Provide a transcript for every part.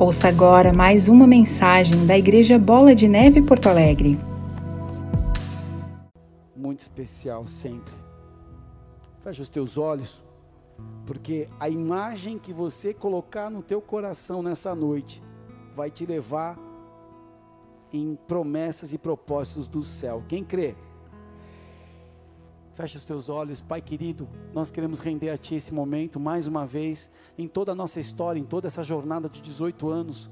Ouça agora mais uma mensagem da Igreja Bola de Neve Porto Alegre. Muito especial sempre. Feche os teus olhos, porque a imagem que você colocar no teu coração nessa noite vai te levar em promessas e propósitos do céu. Quem crê? Feche os teus olhos, Pai querido. Nós queremos render a Ti esse momento mais uma vez, em toda a nossa história, em toda essa jornada de 18 anos.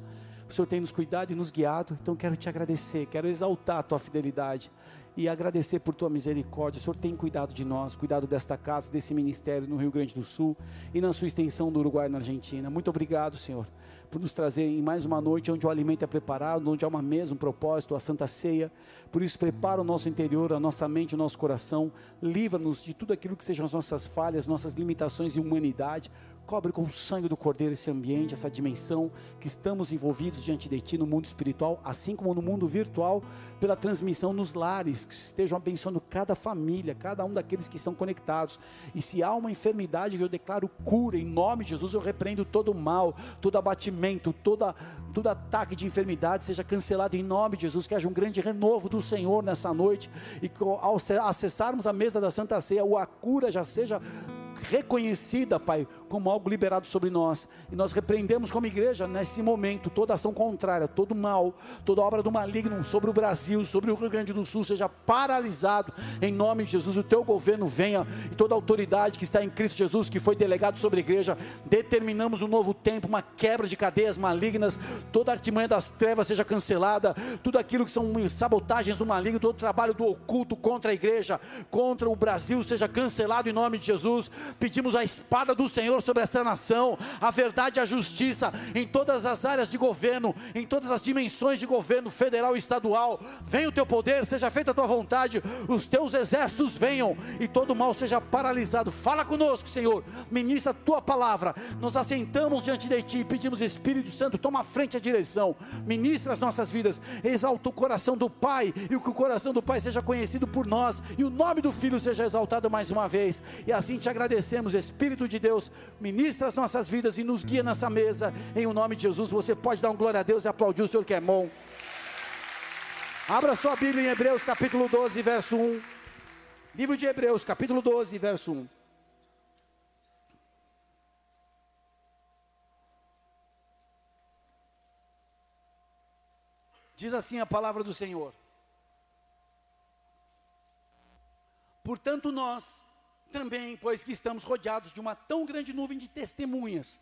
O Senhor tem nos cuidado e nos guiado, então quero te agradecer, quero exaltar a Tua fidelidade e agradecer por Tua misericórdia. O Senhor tem cuidado de nós, cuidado desta casa, desse ministério no Rio Grande do Sul e na sua extensão do Uruguai e na Argentina. Muito obrigado, Senhor por nos trazer em mais uma noite onde o alimento é preparado, onde há uma mesa, um propósito, a Santa Ceia. Por isso, prepara o nosso interior, a nossa mente, o nosso coração. Livra-nos de tudo aquilo que sejam as nossas falhas, nossas limitações e humanidade. Cobre com o sangue do Cordeiro esse ambiente, essa dimensão que estamos envolvidos diante de Ti no mundo espiritual, assim como no mundo virtual, pela transmissão nos lares, que estejam abençoando cada família, cada um daqueles que estão conectados. E se há uma enfermidade, eu declaro cura, em nome de Jesus, eu repreendo todo mal, todo abatimento, toda, todo ataque de enfermidade seja cancelado em nome de Jesus, que haja um grande renovo do Senhor nessa noite, e ao acessarmos a mesa da Santa Ceia, a cura já seja reconhecida, Pai, como algo liberado sobre nós. E nós repreendemos como igreja nesse momento toda ação contrária, todo mal, toda obra do maligno sobre o Brasil, sobre o Rio Grande do Sul seja paralisado em nome de Jesus. O teu governo venha e toda autoridade que está em Cristo Jesus, que foi delegado sobre a igreja, determinamos um novo tempo, uma quebra de cadeias malignas, toda artimanha das trevas seja cancelada, tudo aquilo que são sabotagens do maligno, todo trabalho do oculto contra a igreja, contra o Brasil seja cancelado em nome de Jesus. Pedimos a espada do Senhor sobre essa nação, a verdade e a justiça em todas as áreas de governo, em todas as dimensões de governo federal e estadual. Venha o teu poder, seja feita a tua vontade, os teus exércitos venham e todo mal seja paralisado. Fala conosco, Senhor. Ministra a tua palavra. Nós assentamos diante de ti e pedimos, Espírito Santo, toma a frente a direção. Ministra as nossas vidas. Exalta o coração do Pai e o que o coração do Pai seja conhecido por nós e o nome do Filho seja exaltado mais uma vez. E assim te agradecemos, Espírito de Deus, ministra as nossas vidas e nos guia nessa mesa, em o nome de Jesus. Você pode dar um glória a Deus e aplaudir o Senhor que é bom. Abra sua Bíblia em Hebreus capítulo 12, verso 1. Livro de Hebreus, capítulo 12, verso 1. Diz assim a palavra do Senhor. Portanto, nós, também, pois que estamos rodeados de uma tão grande nuvem de testemunhas,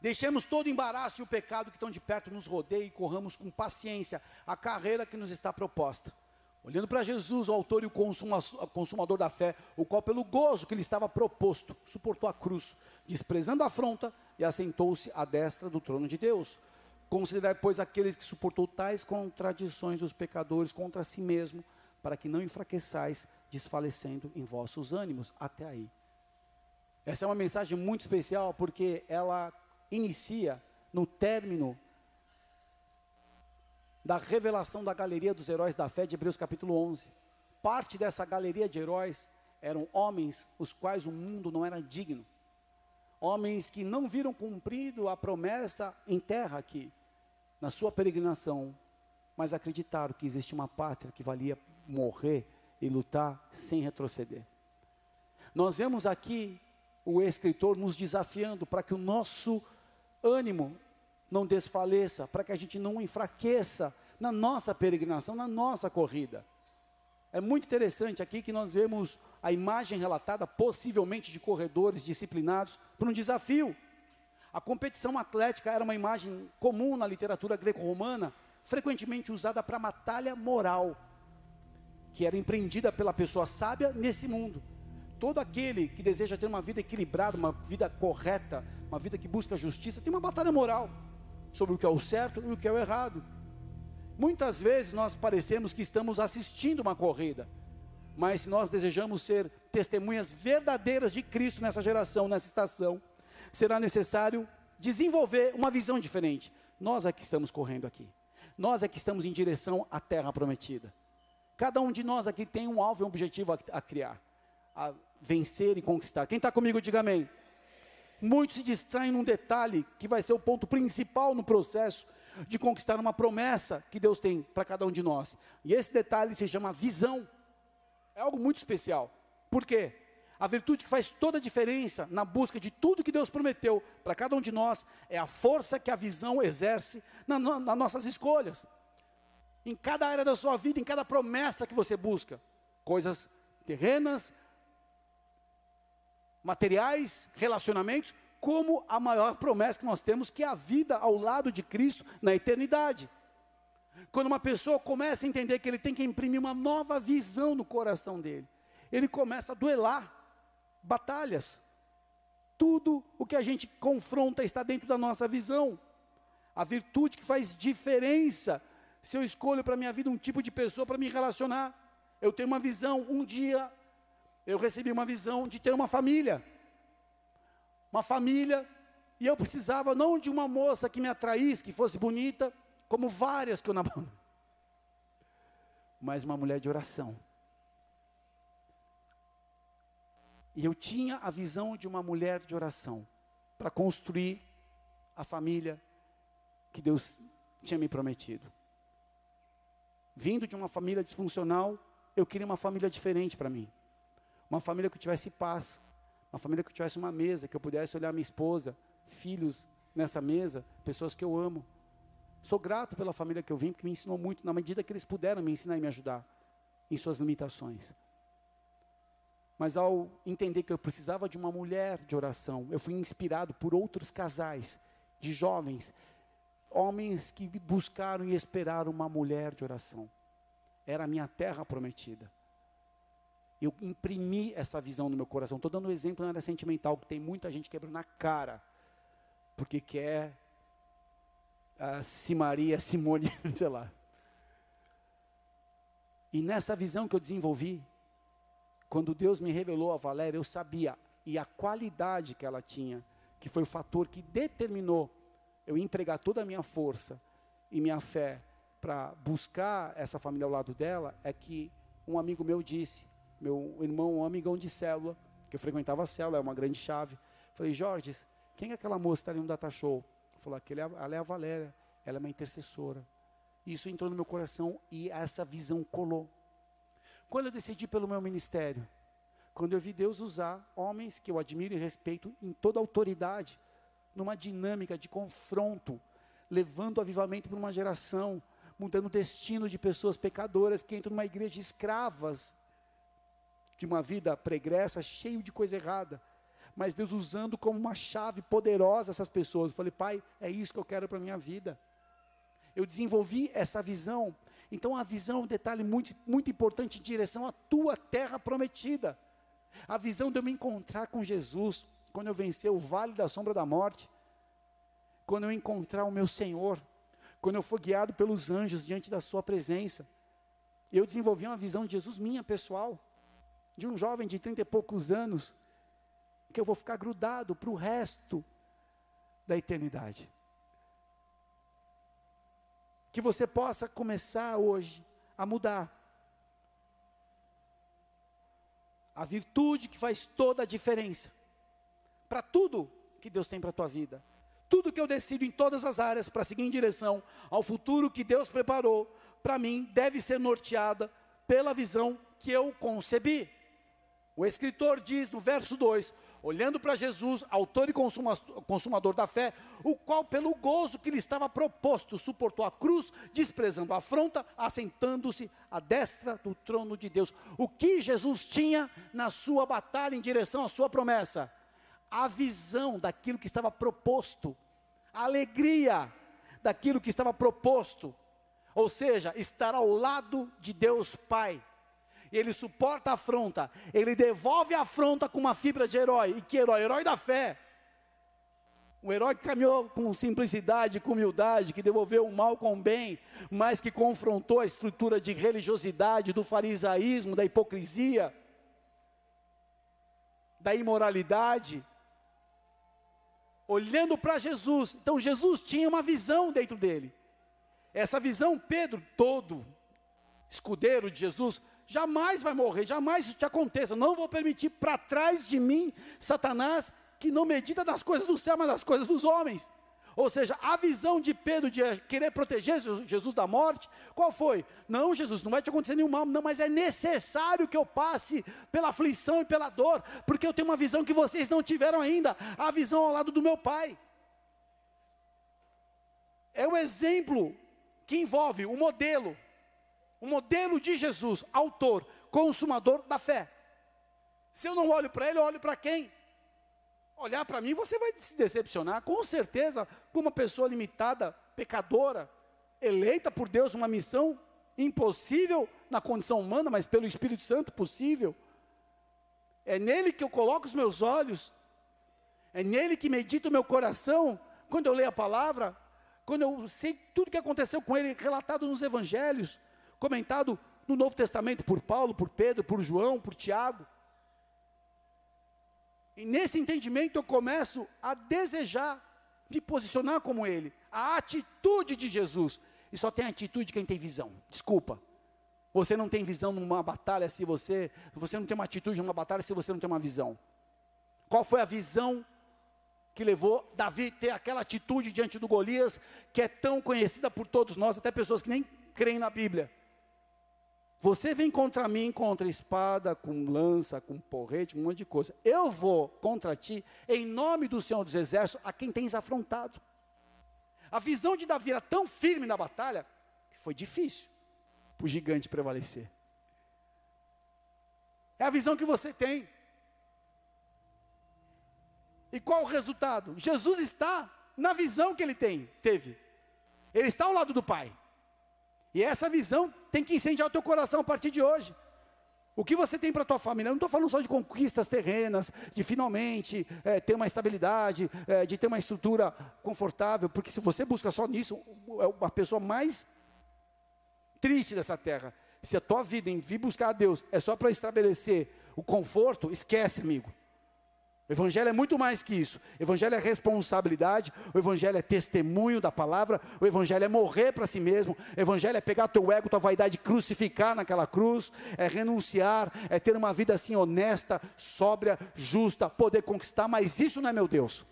deixemos todo o embaraço e o pecado que estão de perto nos rodeie e corramos com paciência a carreira que nos está proposta. Olhando para Jesus, o autor e o consumador da fé, o qual, pelo gozo que lhe estava proposto, suportou a cruz, desprezando a afronta e assentou-se à destra do trono de Deus. Considerai, pois, aqueles que suportou tais contradições dos pecadores contra si mesmo, para que não enfraqueçais desfalecendo em vossos ânimos. Até aí. Essa é uma mensagem muito especial porque ela inicia no término da revelação da galeria dos heróis da fé de Hebreus capítulo 11. Parte dessa galeria de heróis eram homens os quais o mundo não era digno. Homens que não viram cumprido a promessa em terra aqui, na sua peregrinação, mas acreditaram que existe uma pátria que valia morrer e lutar sem retroceder. Nós vemos aqui o escritor nos desafiando para que o nosso ânimo não desfaleça, para que a gente não enfraqueça na nossa peregrinação, na nossa corrida. É muito interessante aqui que nós vemos a imagem relatada, possivelmente de corredores disciplinados, para um desafio. A competição atlética era uma imagem comum na literatura greco-romana, frequentemente usada para batalha moral que era empreendida pela pessoa sábia nesse mundo. Todo aquele que deseja ter uma vida equilibrada, uma vida correta, uma vida que busca justiça, tem uma batalha moral sobre o que é o certo e o que é o errado. Muitas vezes nós parecemos que estamos assistindo uma corrida, mas se nós desejamos ser testemunhas verdadeiras de Cristo nessa geração, nessa estação, será necessário desenvolver uma visão diferente. Nós é que estamos correndo aqui. Nós é que estamos em direção à terra prometida. Cada um de nós aqui tem um alvo e um objetivo a, a criar, a vencer e conquistar. Quem está comigo, diga amém. muitos se distraem num detalhe que vai ser o ponto principal no processo de conquistar uma promessa que Deus tem para cada um de nós. E esse detalhe se chama visão. É algo muito especial. Por quê? A virtude que faz toda a diferença na busca de tudo que Deus prometeu para cada um de nós é a força que a visão exerce na, na, nas nossas escolhas. Em cada área da sua vida, em cada promessa que você busca. Coisas terrenas, materiais, relacionamentos, como a maior promessa que nós temos, que é a vida ao lado de Cristo na eternidade. Quando uma pessoa começa a entender que ele tem que imprimir uma nova visão no coração dele, ele começa a duelar batalhas. Tudo o que a gente confronta está dentro da nossa visão. A virtude que faz diferença se eu escolho para minha vida um tipo de pessoa para me relacionar. Eu tenho uma visão, um dia eu recebi uma visão de ter uma família uma família, e eu precisava não de uma moça que me atraísse, que fosse bonita, como várias que eu namoro, mas uma mulher de oração. E eu tinha a visão de uma mulher de oração para construir a família que Deus tinha me prometido. Vindo de uma família disfuncional, eu queria uma família diferente para mim. Uma família que tivesse paz, uma família que eu tivesse uma mesa, que eu pudesse olhar minha esposa, filhos nessa mesa, pessoas que eu amo. Sou grato pela família que eu vim, porque me ensinou muito, na medida que eles puderam me ensinar e me ajudar em suas limitações. Mas ao entender que eu precisava de uma mulher de oração, eu fui inspirado por outros casais de jovens, homens que buscaram e esperaram uma mulher de oração. Era a minha terra prometida eu imprimi essa visão no meu coração. Estou dando um exemplo na área sentimental, que tem muita gente quebrando na cara, porque quer a Simaria, Simone, sei lá. E nessa visão que eu desenvolvi, quando Deus me revelou a Valéria, eu sabia, e a qualidade que ela tinha, que foi o fator que determinou eu empregar toda a minha força e minha fé para buscar essa família ao lado dela, é que um amigo meu disse: meu irmão, um amigão de célula, que eu frequentava a célula, é uma grande chave. Falei, Jorge, quem é aquela moça que está ali no data show? Falou, aquele, é ela é a Valéria, ela é uma intercessora. Isso entrou no meu coração e essa visão colou. Quando eu decidi pelo meu ministério, quando eu vi Deus usar homens que eu admiro e respeito em toda autoridade, numa dinâmica de confronto, levando o avivamento para uma geração, mudando o destino de pessoas pecadoras que entram numa igreja escravas de uma vida pregressa, cheio de coisa errada. Mas Deus usando como uma chave poderosa essas pessoas. Eu falei, pai, é isso que eu quero para a minha vida. Eu desenvolvi essa visão. Então a visão é um detalhe muito, muito importante em direção à tua terra prometida. A visão de eu me encontrar com Jesus, quando eu vencer o vale da sombra da morte, quando eu encontrar o meu Senhor, quando eu for guiado pelos anjos diante da sua presença. Eu desenvolvi uma visão de Jesus minha pessoal de um jovem de trinta e poucos anos, que eu vou ficar grudado para o resto da eternidade. Que você possa começar hoje a mudar. A virtude que faz toda a diferença. Para tudo que Deus tem para a tua vida. Tudo que eu decido em todas as áreas para seguir em direção ao futuro que Deus preparou para mim deve ser norteada pela visão que eu concebi. O escritor diz no verso 2: olhando para Jesus, autor e consumador da fé, o qual, pelo gozo que lhe estava proposto, suportou a cruz, desprezando a afronta, assentando-se à destra do trono de Deus. O que Jesus tinha na sua batalha em direção à sua promessa? A visão daquilo que estava proposto, a alegria daquilo que estava proposto, ou seja, estar ao lado de Deus Pai ele suporta a afronta, ele devolve a afronta com uma fibra de herói. E que herói? Herói da fé. Um herói que caminhou com simplicidade, com humildade, que devolveu o mal com o bem, mas que confrontou a estrutura de religiosidade, do farisaísmo, da hipocrisia, da imoralidade. Olhando para Jesus, então Jesus tinha uma visão dentro dele. Essa visão, Pedro, todo escudeiro de Jesus, jamais vai morrer, jamais isso te aconteça. Não vou permitir para trás de mim, Satanás, que não medita das coisas do céu, mas das coisas dos homens. Ou seja, a visão de Pedro de querer proteger Jesus da morte, qual foi? Não, Jesus, não vai te acontecer nenhum mal, não, mas é necessário que eu passe pela aflição e pela dor, porque eu tenho uma visão que vocês não tiveram ainda, a visão ao lado do meu Pai. É o exemplo que envolve o modelo, o modelo de Jesus, autor, consumador da fé. Se eu não olho para ele, eu olho para quem? Olhar para mim, você vai se decepcionar, com certeza, com uma pessoa limitada, pecadora, eleita por Deus uma missão impossível na condição humana, mas pelo Espírito Santo possível. É nele que eu coloco os meus olhos, é nele que medito o meu coração, quando eu leio a palavra, quando eu sei tudo o que aconteceu com ele, relatado nos evangelhos, comentado no Novo Testamento por Paulo, por Pedro, por João, por Tiago. E nesse entendimento eu começo a desejar me posicionar como ele. A atitude de Jesus. E só tem atitude quem tem visão. Desculpa. Você não tem visão numa batalha se você, você não tem uma atitude numa batalha se você não tem uma visão. Qual foi a visão que levou Davi a ter aquela atitude diante do Golias, que é tão conhecida por todos nós, até pessoas que nem creem na Bíblia? Você vem contra mim contra espada, com lança, com porrete, um monte de coisa. Eu vou contra ti em nome do Senhor dos Exércitos, a quem tens afrontado. A visão de Davi era tão firme na batalha que foi difícil para o gigante prevalecer. É a visão que você tem. E qual o resultado? Jesus está na visão que ele tem, teve. Ele está ao lado do Pai. E essa visão tem que incendiar o teu coração a partir de hoje. O que você tem para a tua família? Eu não estou falando só de conquistas terrenas, de finalmente é, ter uma estabilidade, é, de ter uma estrutura confortável, porque se você busca só nisso, é a pessoa mais triste dessa terra. Se a tua vida em vir buscar a Deus é só para estabelecer o conforto, esquece, amigo. Evangelho é muito mais que isso. Evangelho é responsabilidade, o Evangelho é testemunho da palavra, o Evangelho é morrer para si mesmo, o Evangelho é pegar teu ego, tua vaidade, crucificar naquela cruz, é renunciar, é ter uma vida assim honesta, sóbria, justa, poder conquistar, mas isso não é meu Deus.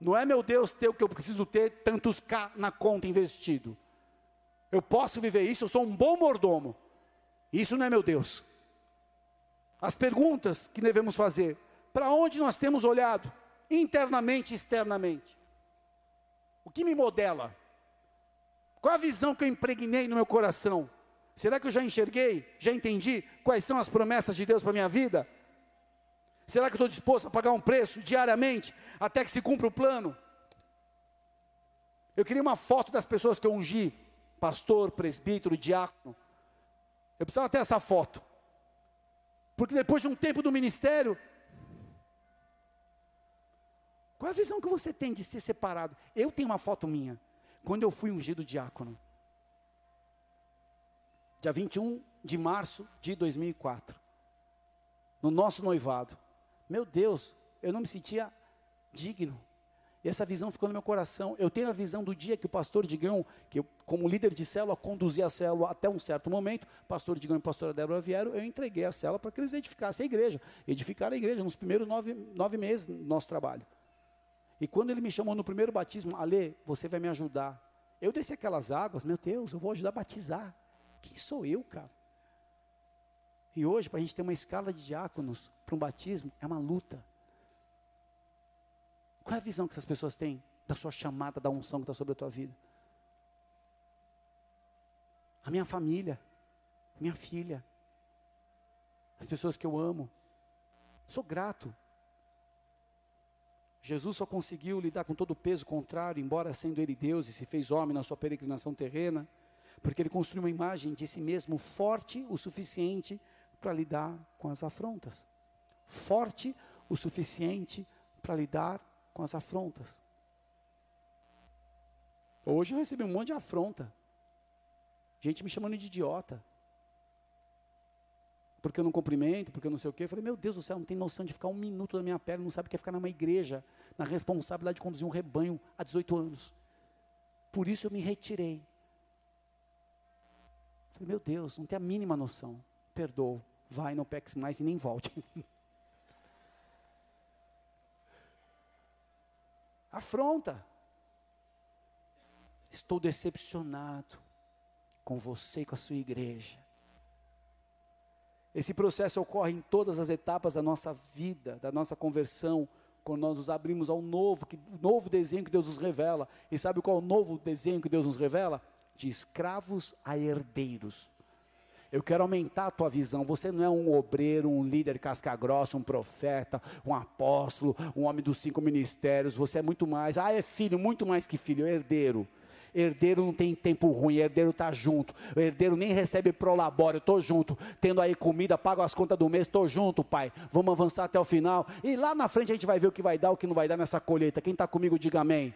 Não é meu Deus ter o que eu preciso ter, tantos K na conta investido. Eu posso viver isso, eu sou um bom mordomo. Isso não é meu Deus. As perguntas que devemos fazer: para onde nós temos olhado, internamente e externamente? O que me modela? Qual a visão que eu impregnei no meu coração? Será que eu já enxerguei, já entendi quais são as promessas de Deus para a minha vida? Será que eu estou disposto a pagar um preço diariamente até que se cumpra o plano? Eu queria uma foto das pessoas que eu ungi, pastor, presbítero, diácono. Eu precisava ter essa foto. Porque depois de um tempo do ministério, qual é a visão que você tem de ser separado? Eu tenho uma foto minha, quando eu fui ungido diácono. Dia 21 de março de 2004. No nosso noivado. Meu Deus, eu não me sentia digno. E essa visão ficou no meu coração. Eu tenho a visão do dia que o pastor Digão, que eu, como líder de célula, conduzia a célula até um certo momento, pastor Digão e pastora Débora vieram, eu entreguei a célula para que eles edificassem a igreja. Edificaram a igreja nos primeiros nove, nove meses do nosso trabalho. E quando ele me chamou no primeiro batismo, Ale, você vai me ajudar. Eu desci aquelas águas, meu Deus, eu vou ajudar a batizar. Quem sou eu, cara? E hoje, para a gente ter uma escala de diáconos para um batismo, é uma luta. Qual é a visão que essas pessoas têm da sua chamada, da unção que está sobre a tua vida? A minha família, minha filha, as pessoas que eu amo. Sou grato Jesus só conseguiu lidar com todo o peso contrário, embora sendo ele Deus e se fez homem na sua peregrinação terrena, porque ele construiu uma imagem de si mesmo forte o suficiente para lidar com as afrontas. Forte o suficiente para lidar com as afrontas. Hoje eu recebi um monte de afronta. Gente me chamando de idiota porque eu não cumprimento, porque eu não sei o quê. Eu falei, meu Deus do céu, não tem noção de ficar um minuto da minha pele, não sabe o que é ficar numa igreja, na responsabilidade de conduzir um rebanho há 18 anos. Por isso eu me retirei. Eu falei, meu Deus, não tem a mínima noção. Perdoa, vai, não peques mais e nem volte. afronta. Estou decepcionado com você e com a sua igreja. Esse processo ocorre em todas as etapas da nossa vida, da nossa conversão, quando nós nos abrimos ao novo, que, novo desenho que Deus nos revela. E sabe qual é o novo desenho que Deus nos revela? De escravos a herdeiros. Eu quero aumentar a tua visão. Você não é um obreiro, um líder casca grossa, um profeta, um apóstolo, um homem dos cinco ministérios. Você é muito mais. Ah, é filho, muito mais que filho, é herdeiro. Herdeiro não tem tempo ruim, herdeiro está junto. O herdeiro nem recebe prolabório, estou junto. Tendo aí comida, pago as contas do mês, estou junto, pai. Vamos avançar até o final. E lá na frente a gente vai ver o que vai dar, o que não vai dar nessa colheita. Quem está comigo, diga amém.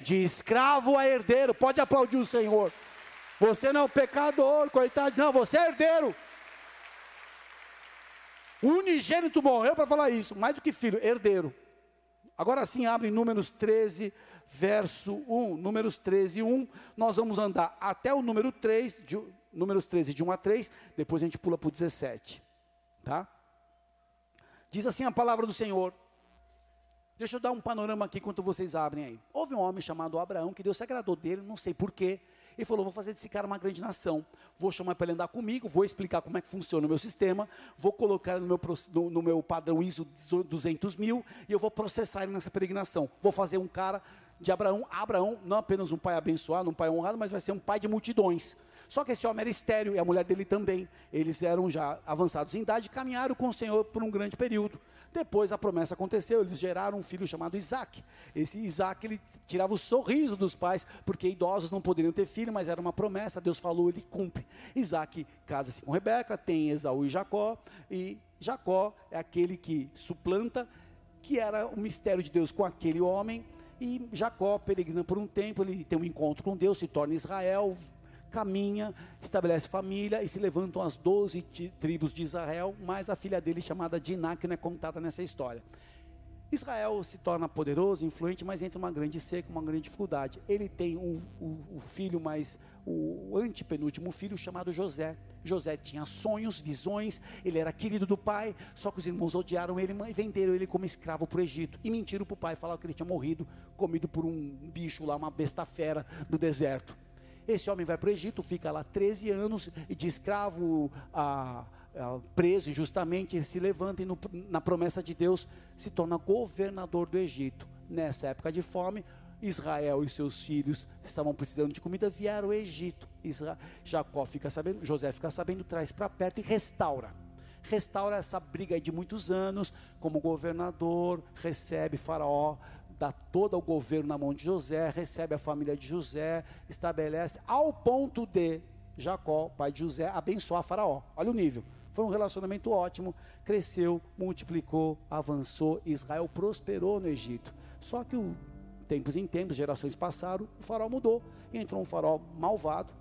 De escravo a herdeiro, pode aplaudir o Senhor. Você não é um pecador, coitado, não, você é herdeiro. O unigênito morreu para falar isso, mais do que filho, herdeiro. Agora sim, abre Números 13, verso 1. Números 13, 1. Nós vamos andar até o número 3, de, Números 13, de 1 a 3. Depois a gente pula para o 17. Tá? Diz assim a palavra do Senhor. Deixa eu dar um panorama aqui enquanto vocês abrem aí. Houve um homem chamado Abraão que Deus se agradou dele, não sei porquê. Ele falou: Vou fazer desse cara uma grande nação. Vou chamar para ele andar comigo, vou explicar como é que funciona o meu sistema, vou colocar no meu, no, no meu padrão ISO 200 mil e eu vou processar ele nessa peregrinação. Vou fazer um cara de Abraão. Abraão, não apenas um pai abençoado, um pai honrado, mas vai ser um pai de multidões. Só que esse homem era estéreo e a mulher dele também. Eles eram já avançados em idade caminharam com o Senhor por um grande período. Depois a promessa aconteceu, eles geraram um filho chamado Isaac. Esse Isaac, ele tirava o sorriso dos pais, porque idosos não poderiam ter filho, mas era uma promessa, Deus falou, ele cumpre. Isaac casa-se com Rebeca, tem Esaú e Jacó, e Jacó é aquele que suplanta, que era o mistério de Deus com aquele homem, e Jacó, peregrina por um tempo, ele tem um encontro com Deus, se torna Israel, caminha, estabelece família e se levantam as doze tribos de Israel, mais a filha dele chamada Diná, que não é contada nessa história. Israel se torna poderoso, influente, mas entra uma grande seca, uma grande dificuldade. Ele tem o um, um filho mais, o antepenúltimo filho chamado José. José tinha sonhos, visões, ele era querido do pai, só que os irmãos odiaram ele e venderam ele como escravo para o Egito. E mentiram para o pai, falaram que ele tinha morrido, comido por um bicho lá, uma besta fera do deserto. Esse homem vai para o Egito, fica lá 13 anos de escravo a, a, preso injustamente, se levanta e no, na promessa de Deus se torna governador do Egito. Nessa época de fome, Israel e seus filhos estavam precisando de comida, vieram ao Egito. Jacó fica sabendo, José fica sabendo, traz para perto e restaura. Restaura essa briga de muitos anos, como governador, recebe Faraó, dá todo o governo na mão de José, recebe a família de José, estabelece, ao ponto de Jacó, pai de José, abençoar Faraó. Olha o nível. Foi um relacionamento ótimo, cresceu, multiplicou, avançou, Israel prosperou no Egito. Só que o, tempos em tempos, gerações passaram, o faraó mudou, entrou um faraó malvado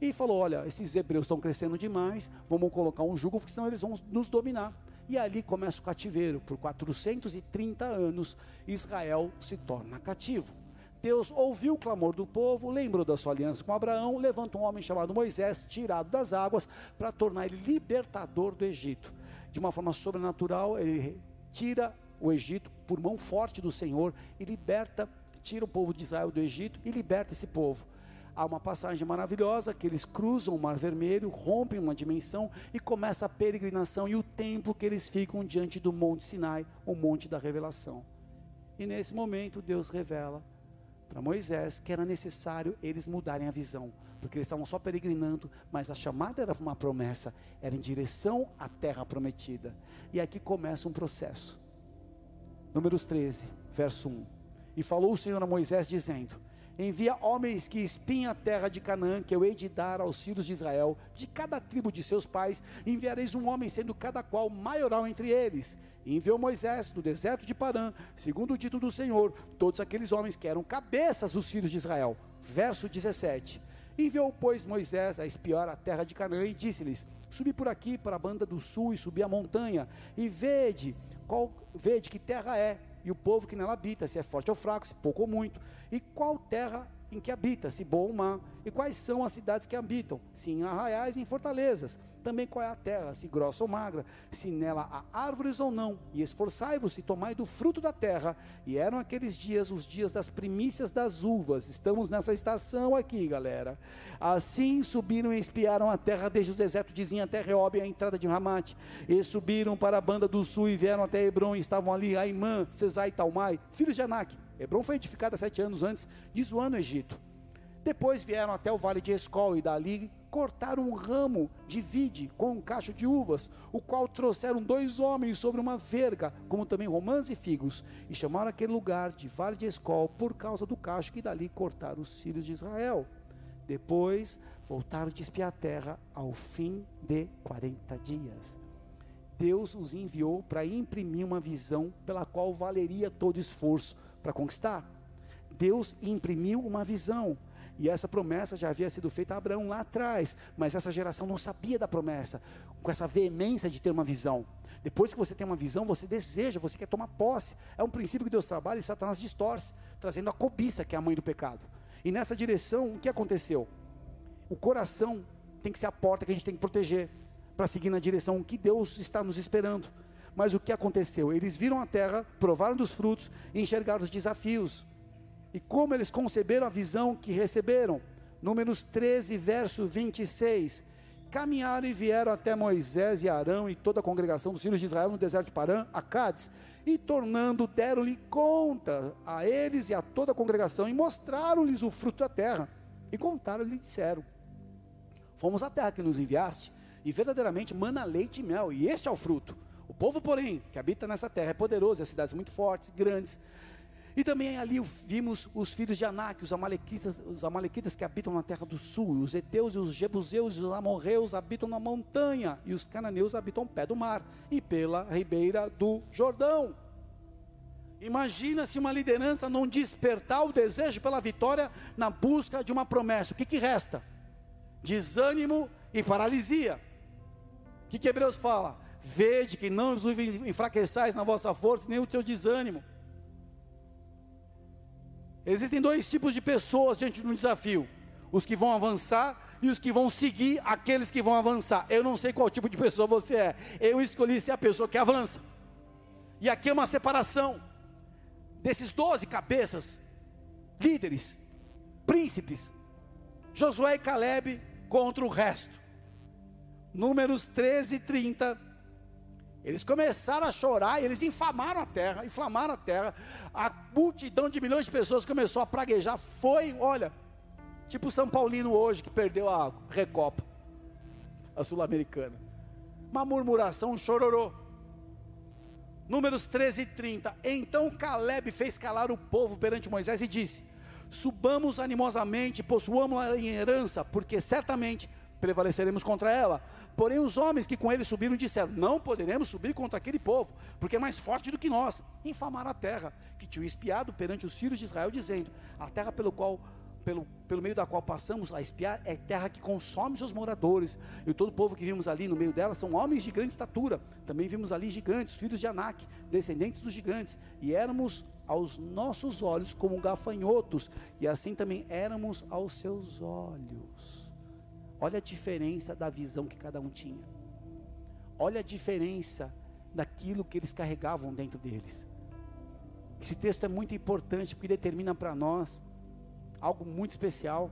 e falou: Olha, esses hebreus estão crescendo demais, vamos colocar um jugo, porque senão eles vão nos dominar. E ali começa o cativeiro. Por 430 anos, Israel se torna cativo. Deus ouviu o clamor do povo, lembrou da sua aliança com Abraão, levanta um homem chamado Moisés, tirado das águas, para tornar ele libertador do Egito. De uma forma sobrenatural, ele tira o Egito por mão forte do Senhor e liberta, tira o povo de Israel do Egito e liberta esse povo há uma passagem maravilhosa que eles cruzam o Mar Vermelho, rompem uma dimensão e começa a peregrinação e o tempo que eles ficam diante do Monte Sinai, o Monte da Revelação. E nesse momento Deus revela para Moisés que era necessário eles mudarem a visão, porque eles estavam só peregrinando, mas a chamada era uma promessa, era em direção à terra prometida. E aqui começa um processo. Números 13, verso 1. E falou o Senhor a Moisés dizendo: envia homens que espinhem a terra de Canaã, que eu hei de dar aos filhos de Israel, de cada tribo de seus pais, enviareis um homem, sendo cada qual maioral entre eles. E enviou Moisés do deserto de Parã, segundo o dito do Senhor, todos aqueles homens que eram cabeças dos filhos de Israel. Verso 17. Enviou, pois, Moisés a espiar a terra de Canaã e disse-lhes: Subi por aqui para a banda do sul e subi a montanha, e vede, qual, vede que terra é, e o povo que nela habita, se é forte ou fraco, se pouco ou muito, e qual terra em que habita, se bom ou má, e quais são as cidades que habitam, se em arraiais e em fortalezas, também qual é a terra, se grossa ou magra, se nela há árvores ou não, e esforçai-vos e tomai do fruto da terra, e eram aqueles dias os dias das primícias das uvas, estamos nessa estação aqui galera, assim subiram e espiaram a terra desde o deserto de Zin até Reob, a entrada de Ramate, e subiram para a banda do sul e vieram até Hebron, e estavam ali Aimã, Cesai e Talmai, filhos de Anak, Hebron foi edificada sete anos antes de Zoan no Egito. Depois vieram até o vale de Escol e dali cortaram um ramo de vide com um cacho de uvas, o qual trouxeram dois homens sobre uma verga, como também romãs e figos, e chamaram aquele lugar de vale de Escol por causa do cacho que dali cortaram os filhos de Israel. Depois voltaram de espiar a terra ao fim de 40 dias. Deus os enviou para imprimir uma visão pela qual valeria todo esforço para conquistar. Deus imprimiu uma visão. E essa promessa já havia sido feita a Abraão lá atrás, mas essa geração não sabia da promessa, com essa veemência de ter uma visão. Depois que você tem uma visão, você deseja, você quer tomar posse. É um princípio que Deus trabalha e Satanás distorce, trazendo a cobiça, que é a mãe do pecado. E nessa direção, o que aconteceu? O coração tem que ser a porta que a gente tem que proteger, para seguir na direção que Deus está nos esperando. Mas o que aconteceu? Eles viram a terra, provaram dos frutos e enxergaram os desafios. E como eles conceberam a visão que receberam? Números 13, verso 26. Caminharam e vieram até Moisés e Arão e toda a congregação dos filhos de Israel no deserto de Parã, a Cádiz, e tornando, deram-lhe conta a eles e a toda a congregação, e mostraram-lhes o fruto da terra. E contaram-lhe e disseram: Fomos à terra que nos enviaste, e verdadeiramente mana leite e mel, e este é o fruto. O povo, porém, que habita nessa terra é poderoso, as cidades muito fortes, grandes. E também ali vimos os filhos de Anak, os amalequitas, os amalequitas que habitam na terra do sul, os heteus e os jebuseus e os amorreus habitam na montanha, e os cananeus habitam ao pé do mar e pela ribeira do Jordão. Imagina se uma liderança não despertar o desejo pela vitória na busca de uma promessa. O que, que resta? Desânimo e paralisia. O que, que Hebreus fala? Vede que não vos enfraqueçais na vossa força, nem o teu desânimo. Existem dois tipos de pessoas diante de um desafio: os que vão avançar e os que vão seguir aqueles que vão avançar. Eu não sei qual tipo de pessoa você é. Eu escolhi ser a pessoa que avança. E aqui é uma separação desses doze cabeças, líderes, príncipes, Josué e Caleb contra o resto. Números 13 e 30 eles começaram a chorar, e eles inflamaram a terra, inflamaram a terra. A multidão de milhões de pessoas começou a praguejar. Foi, olha, tipo o São Paulino hoje que perdeu a Recopa, a Sul-Americana. Uma murmuração, um chororô. Números 13 e 30. Então Caleb fez calar o povo perante Moisés e disse: Subamos animosamente, possuamos-la em herança, porque certamente prevaleceremos contra ela. Porém, os homens que com ele subiram disseram: Não poderemos subir contra aquele povo, porque é mais forte do que nós. Infamaram a terra, que tinham espiado perante os filhos de Israel, dizendo: A terra pelo qual pelo, pelo meio da qual passamos a espiar é terra que consome seus moradores. E todo o povo que vimos ali no meio dela são homens de grande estatura. Também vimos ali gigantes, filhos de Anak, descendentes dos gigantes. E éramos aos nossos olhos como gafanhotos, e assim também éramos aos seus olhos. Olha a diferença da visão que cada um tinha. Olha a diferença daquilo que eles carregavam dentro deles. Esse texto é muito importante porque determina para nós algo muito especial.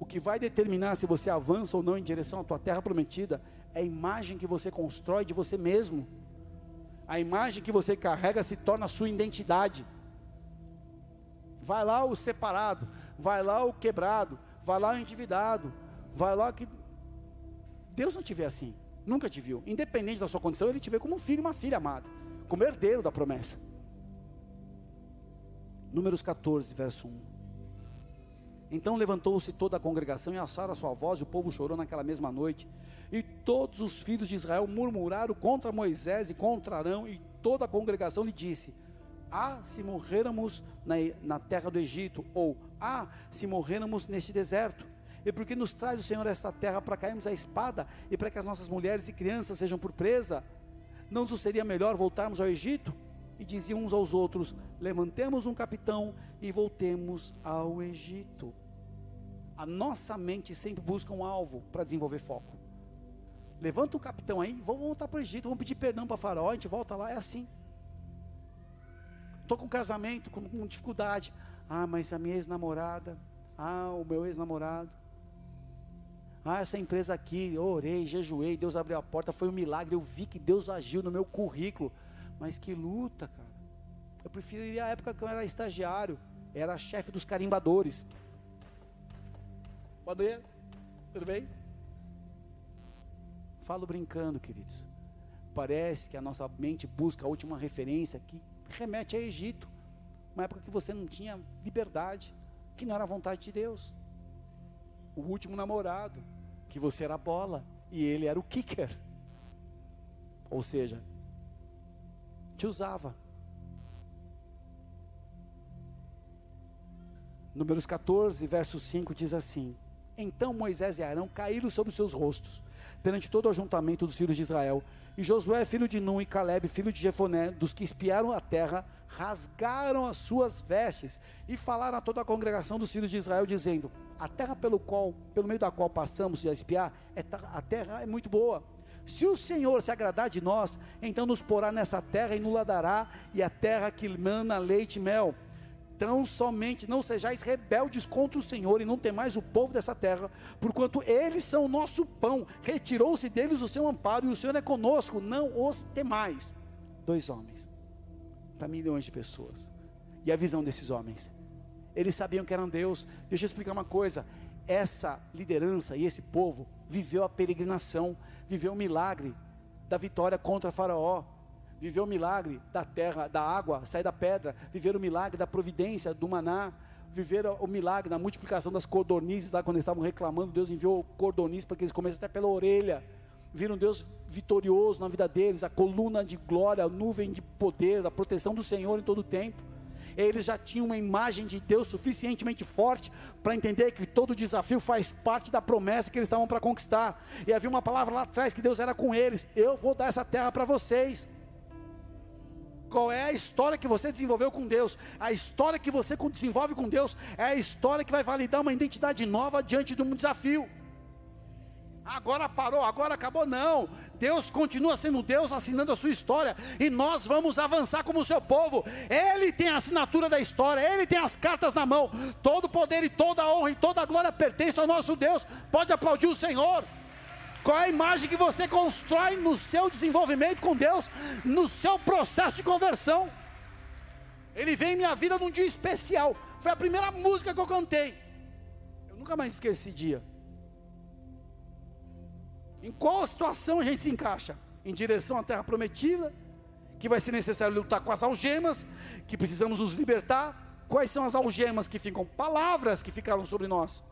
O que vai determinar se você avança ou não em direção à tua terra prometida é a imagem que você constrói de você mesmo. A imagem que você carrega se torna a sua identidade. Vai lá o separado, vai lá o quebrado, vai lá o endividado, Vai lá que Deus não te vê assim, nunca te viu. Independente da sua condição, Ele te vê como um filho e uma filha amada, como herdeiro da promessa. Números 14, verso 1. Então levantou-se toda a congregação e alçaram a sua voz, e o povo chorou naquela mesma noite. E todos os filhos de Israel murmuraram contra Moisés e contra Arão, e toda a congregação lhe disse: Ah, se morrêramos na, na terra do Egito, ou Ah, se morrêramos neste deserto e porque nos traz o Senhor esta terra para cairmos a espada e para que as nossas mulheres e crianças sejam por presa, não nos seria melhor voltarmos ao Egito? E diziam uns aos outros: Levantemos um capitão e voltemos ao Egito. A nossa mente sempre busca um alvo para desenvolver foco. Levanta o capitão aí, vamos voltar para o Egito, vamos pedir perdão para Faraó, a gente volta lá, é assim. Estou com casamento, com, com dificuldade. Ah, mas a minha ex-namorada, ah, o meu ex-namorado. Ah, essa empresa aqui, eu orei, jejuei, Deus abriu a porta, foi um milagre. Eu vi que Deus agiu no meu currículo. Mas que luta, cara. Eu preferiria a época que eu era estagiário, era chefe dos carimbadores. Pode ir? Tudo bem? Falo brincando, queridos. Parece que a nossa mente busca a última referência que remete a Egito, uma época que você não tinha liberdade, que não era a vontade de Deus. O último namorado, que você era a bola e ele era o kicker. Ou seja, te usava. Números 14, verso 5 diz assim: Então Moisés e Arão caíram sobre os seus rostos, perante todo o ajuntamento dos filhos de Israel. E Josué, filho de Nun, e Caleb, filho de Jefoné, dos que espiaram a terra, rasgaram as suas vestes e falaram a toda a congregação dos filhos de Israel, dizendo: A terra pelo qual, pelo meio da qual passamos a espiar, é, a terra é muito boa. Se o Senhor se agradar de nós, então nos porá nessa terra e nos dará, e a terra que mana leite e mel então somente não sejais rebeldes contra o Senhor e não temais o povo dessa terra, porquanto eles são o nosso pão. Retirou-se deles o seu amparo e o Senhor é conosco, não os temais. Dois homens, para milhões de pessoas. E a visão desses homens? Eles sabiam que eram Deus. Deixa eu explicar uma coisa. Essa liderança e esse povo viveu a peregrinação, viveu o milagre da vitória contra Faraó viver o milagre da terra, da água, sair da pedra, viver o milagre da providência, do maná, viver o milagre da multiplicação das codornizes, lá quando eles estavam reclamando, Deus enviou cordoniz para que eles comecem até pela orelha. Viram Deus vitorioso na vida deles, a coluna de glória, a nuvem de poder, a proteção do Senhor em todo o tempo. Eles já tinham uma imagem de Deus suficientemente forte para entender que todo desafio faz parte da promessa que eles estavam para conquistar. E havia uma palavra lá atrás que Deus era com eles: Eu vou dar essa terra para vocês. Qual é a história que você desenvolveu com Deus? A história que você desenvolve com Deus é a história que vai validar uma identidade nova diante de um desafio. Agora parou, agora acabou, não. Deus continua sendo Deus assinando a sua história e nós vamos avançar como seu povo. Ele tem a assinatura da história, ele tem as cartas na mão. Todo poder e toda honra e toda glória pertence ao nosso Deus. Pode aplaudir o Senhor. Qual é a imagem que você constrói no seu desenvolvimento com Deus, no seu processo de conversão? Ele veio em minha vida num dia especial. Foi a primeira música que eu cantei. Eu nunca mais esqueci esse dia. Em qual situação a gente se encaixa? Em direção à terra prometida, que vai ser necessário lutar com as algemas, que precisamos nos libertar. Quais são as algemas que ficam? Palavras que ficaram sobre nós.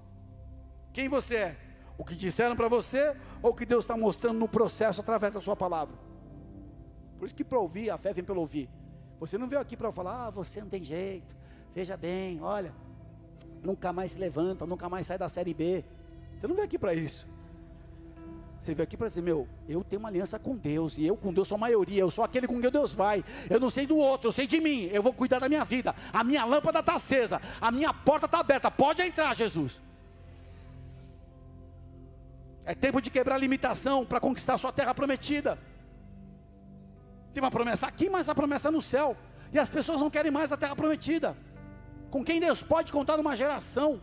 Quem você é? O que disseram para você ou o que Deus está mostrando no processo através da sua palavra? Por isso que para ouvir, a fé vem pelo ouvir. Você não veio aqui para falar, ah, você não tem jeito. Veja bem, olha, nunca mais se levanta, nunca mais sai da série B. Você não veio aqui para isso. Você veio aqui para dizer, meu, eu tenho uma aliança com Deus, e eu com Deus sou a maioria, eu sou aquele com quem Deus vai. Eu não sei do outro, eu sei de mim, eu vou cuidar da minha vida. A minha lâmpada está acesa, a minha porta está aberta. Pode entrar, Jesus. É tempo de quebrar limitação para conquistar a sua terra prometida. Tem uma promessa aqui, mas a promessa é no céu. E as pessoas não querem mais a terra prometida. Com quem Deus pode contar numa geração?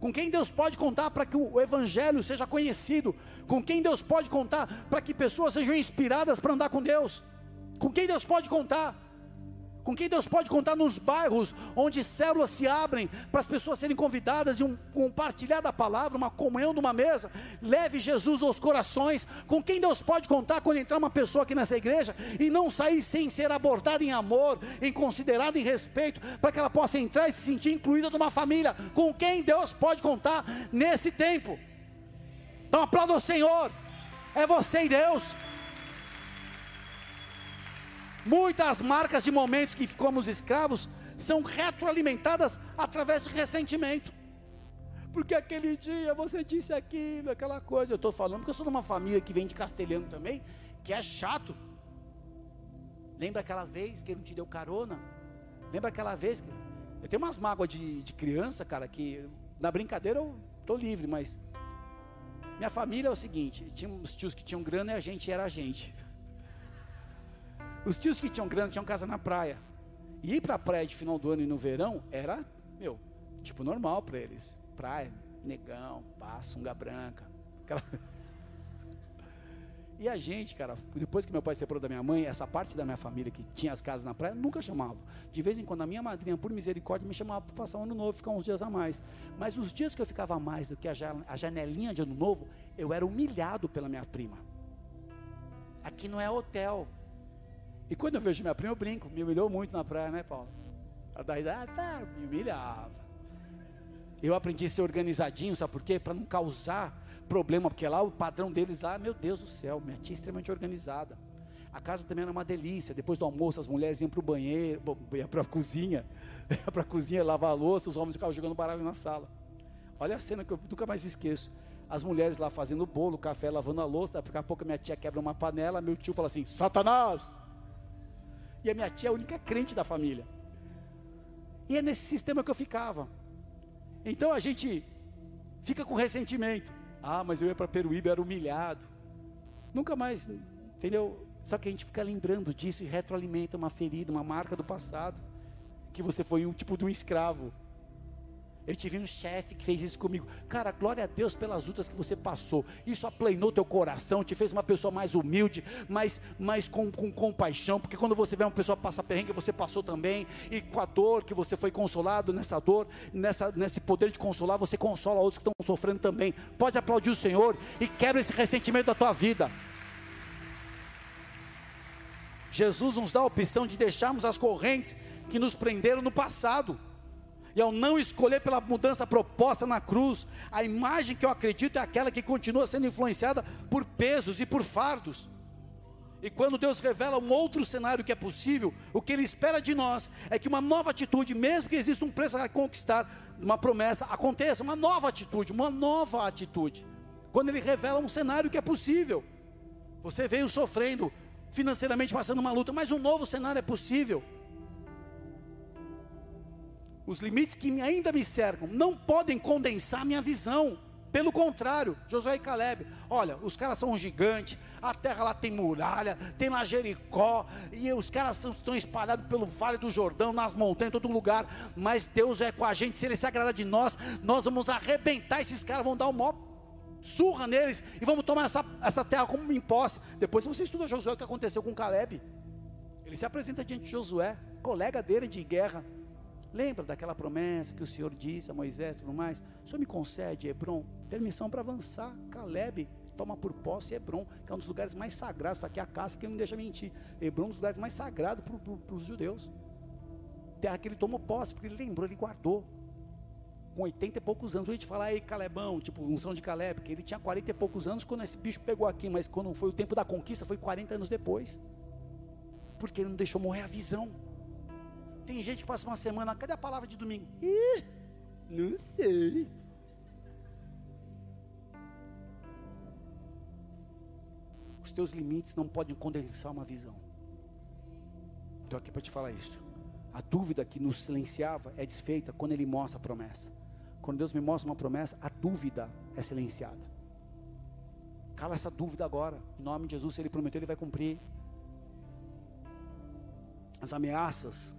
Com quem Deus pode contar para que o evangelho seja conhecido? Com quem Deus pode contar para que pessoas sejam inspiradas para andar com Deus? Com quem Deus pode contar? Com quem Deus pode contar nos bairros onde células se abrem para as pessoas serem convidadas e um compartilhar da palavra, uma comunhão de uma mesa, leve Jesus aos corações, com quem Deus pode contar quando entrar uma pessoa aqui nessa igreja e não sair sem ser abordada em amor, em considerada em respeito, para que ela possa entrar e se sentir incluída numa família, com quem Deus pode contar nesse tempo. Então aplauda o Senhor, é você e Deus. Muitas marcas de momentos que ficamos escravos são retroalimentadas através de ressentimento. Porque aquele dia você disse aquilo, aquela coisa. Eu estou falando porque eu sou de uma família que vem de castelhano também, que é chato. Lembra aquela vez que ele não te deu carona? Lembra aquela vez que Eu tenho umas mágoas de, de criança, cara, que na brincadeira eu tô livre, mas minha família é o seguinte: tinha os tios que tinham grana e a gente era a gente. Os tios que tinham grana tinham casa na praia. E ir para a praia de final do ano e no verão era, meu, tipo normal para eles. Praia, negão, pá, sunga branca. Aquela... E a gente, cara, depois que meu pai separou da minha mãe, essa parte da minha família que tinha as casas na praia, nunca chamava. De vez em quando a minha madrinha, por misericórdia, me chamava para passar um ano novo, ficar uns dias a mais. Mas os dias que eu ficava a mais do que a janelinha de ano novo, eu era humilhado pela minha prima. Aqui não é hotel. E quando eu vejo minha prima, eu brinco. Me humilhou muito na praia, né, Paulo? A da idade, tá, me humilhava. Eu aprendi a ser organizadinho, sabe por quê? Para não causar problema, porque lá o padrão deles lá, meu Deus do céu, minha tia é extremamente organizada. A casa também era uma delícia. Depois do almoço, as mulheres iam para o banheiro, para a cozinha, para a cozinha lavar a louça, os homens ficavam jogando baralho na sala. Olha a cena que eu nunca mais me esqueço. As mulheres lá fazendo bolo, café, lavando a louça. Daqui a pouco minha tia quebra uma panela, meu tio fala assim: Satanás! E a minha tia é a única crente da família. E é nesse sistema que eu ficava. Então a gente fica com ressentimento. Ah, mas eu ia para Peruíbe, era humilhado. Nunca mais, entendeu? Só que a gente fica lembrando disso e retroalimenta uma ferida, uma marca do passado. Que você foi um tipo de um escravo. Eu tive um chefe que fez isso comigo. Cara, glória a Deus pelas lutas que você passou. Isso aplanou teu coração, te fez uma pessoa mais humilde, mais, mais com, com compaixão. Porque quando você vê uma pessoa passar perrengue, você passou também. E com a dor que você foi consolado, nessa dor, nessa, nesse poder de consolar, você consola outros que estão sofrendo também. Pode aplaudir o Senhor e quebra esse ressentimento da tua vida. Jesus nos dá a opção de deixarmos as correntes que nos prenderam no passado. E ao não escolher pela mudança proposta na cruz, a imagem que eu acredito é aquela que continua sendo influenciada por pesos e por fardos. E quando Deus revela um outro cenário que é possível, o que Ele espera de nós é que uma nova atitude, mesmo que exista um preço a conquistar, uma promessa, aconteça, uma nova atitude, uma nova atitude. Quando Ele revela um cenário que é possível, você veio sofrendo financeiramente, passando uma luta, mas um novo cenário é possível os limites que ainda me cercam não podem condensar minha visão. Pelo contrário, Josué e Caleb, olha, os caras são um gigante, a terra lá tem muralha, tem lá Jericó, e os caras estão espalhados pelo vale do Jordão, nas montanhas, em todo lugar, mas Deus é com a gente, se Ele se agrada de nós, nós vamos arrebentar esses caras, vamos dar uma surra neles, e vamos tomar essa, essa terra como em. Depois você estuda Josué, o que aconteceu com Caleb, ele se apresenta diante de Josué, colega dele de guerra, Lembra daquela promessa que o Senhor disse a Moisés e tudo mais? O Senhor me concede, Hebron, permissão para avançar. Caleb toma por posse Hebron, que é um dos lugares mais sagrados. Está aqui a caça que não deixa mentir. Hebron é um dos lugares mais sagrados para os judeus. Terra que ele tomou posse, porque ele lembrou, ele guardou. Com 80 e poucos anos. A gente fala aí, Calebão, tipo, unção de Caleb, porque ele tinha 40 e poucos anos quando esse bicho pegou aqui, mas quando foi o tempo da conquista, foi 40 anos depois. Porque ele não deixou morrer a visão. Tem gente que passa uma semana, cadê a palavra de domingo? Ih, não sei. Os teus limites não podem condensar uma visão. Estou aqui para te falar isso. A dúvida que nos silenciava é desfeita quando Ele mostra a promessa. Quando Deus me mostra uma promessa, a dúvida é silenciada. Cala essa dúvida agora. Em nome de Jesus, se Ele prometeu, Ele vai cumprir. As ameaças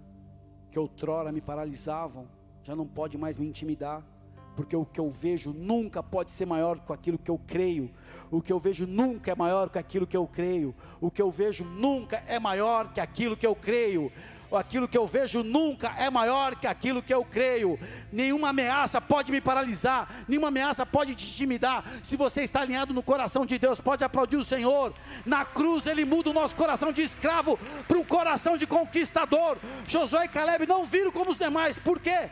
que outrora me paralisavam, já não pode mais me intimidar, porque o que eu vejo nunca pode ser maior que aquilo que eu creio. O que eu vejo nunca é maior que aquilo que eu creio. O que eu vejo nunca é maior que aquilo que eu creio aquilo que eu vejo nunca é maior que aquilo que eu creio. Nenhuma ameaça pode me paralisar, nenhuma ameaça pode te intimidar. Se você está alinhado no coração de Deus, pode aplaudir o Senhor. Na cruz ele muda o nosso coração de escravo para um coração de conquistador. Josué e Caleb não viram como os demais, por quê?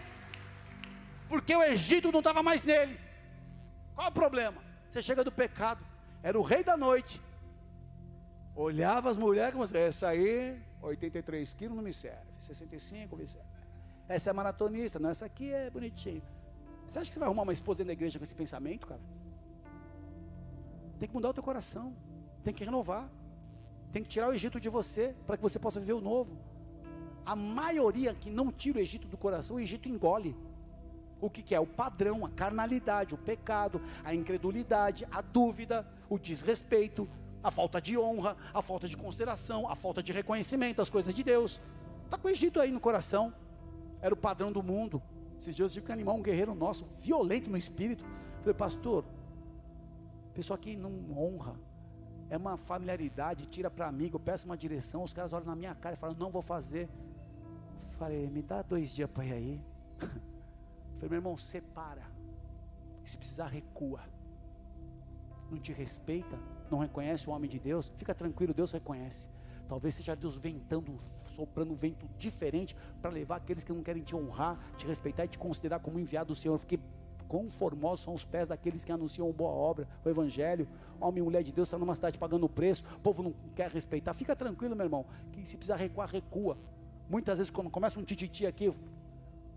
Porque o Egito não estava mais neles. Qual o problema? Você chega do pecado, era o rei da noite, olhava as mulheres como essa aí 83 quilos não me serve, 65 me serve. Essa é maratonista, não, essa aqui é bonitinha. Você acha que você vai arrumar uma esposa na igreja com esse pensamento, cara? Tem que mudar o teu coração, tem que renovar, tem que tirar o Egito de você, para que você possa viver o novo. A maioria que não tira o Egito do coração, o Egito engole. O que, que é? O padrão, a carnalidade, o pecado, a incredulidade, a dúvida, o desrespeito, a falta de honra, a falta de consideração, a falta de reconhecimento das coisas de Deus. Está com o Egito aí no coração. Era o padrão do mundo. Esses dias eu tive que animar um guerreiro nosso, violento no espírito. Falei, pastor, pessoa que não honra, é uma familiaridade, tira para amigo, peço uma direção, os caras olham na minha cara e falam, não vou fazer. Falei, me dá dois dias para ir aí. Falei, meu irmão, separa. Se precisar, recua. Não te respeita, não reconhece o homem de Deus, fica tranquilo, Deus reconhece. Talvez seja Deus ventando, soprando um vento diferente para levar aqueles que não querem te honrar, te respeitar e te considerar como enviado do Senhor, porque quão formosos são os pés daqueles que anunciam boa obra, o Evangelho. Homem e mulher de Deus está numa cidade pagando preço, o povo não quer respeitar. Fica tranquilo, meu irmão, que se precisar recuar, recua. Muitas vezes, quando começa um tititi aqui,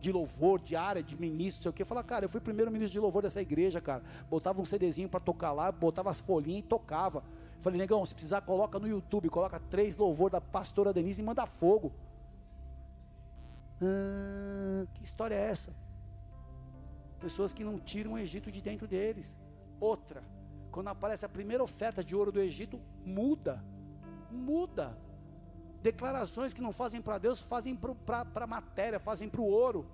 de louvor, de área, de ministro, sei o que, fala, cara, eu fui primeiro ministro de louvor dessa igreja, cara. Botava um CDzinho para tocar lá, botava as folhinhas e tocava. Falei, negão, se precisar, coloca no YouTube, coloca três louvor da pastora Denise e manda fogo. Ah, que história é essa? Pessoas que não tiram o Egito de dentro deles. Outra, quando aparece a primeira oferta de ouro do Egito, muda. Muda. Declarações que não fazem para Deus, fazem para a matéria, fazem para o ouro.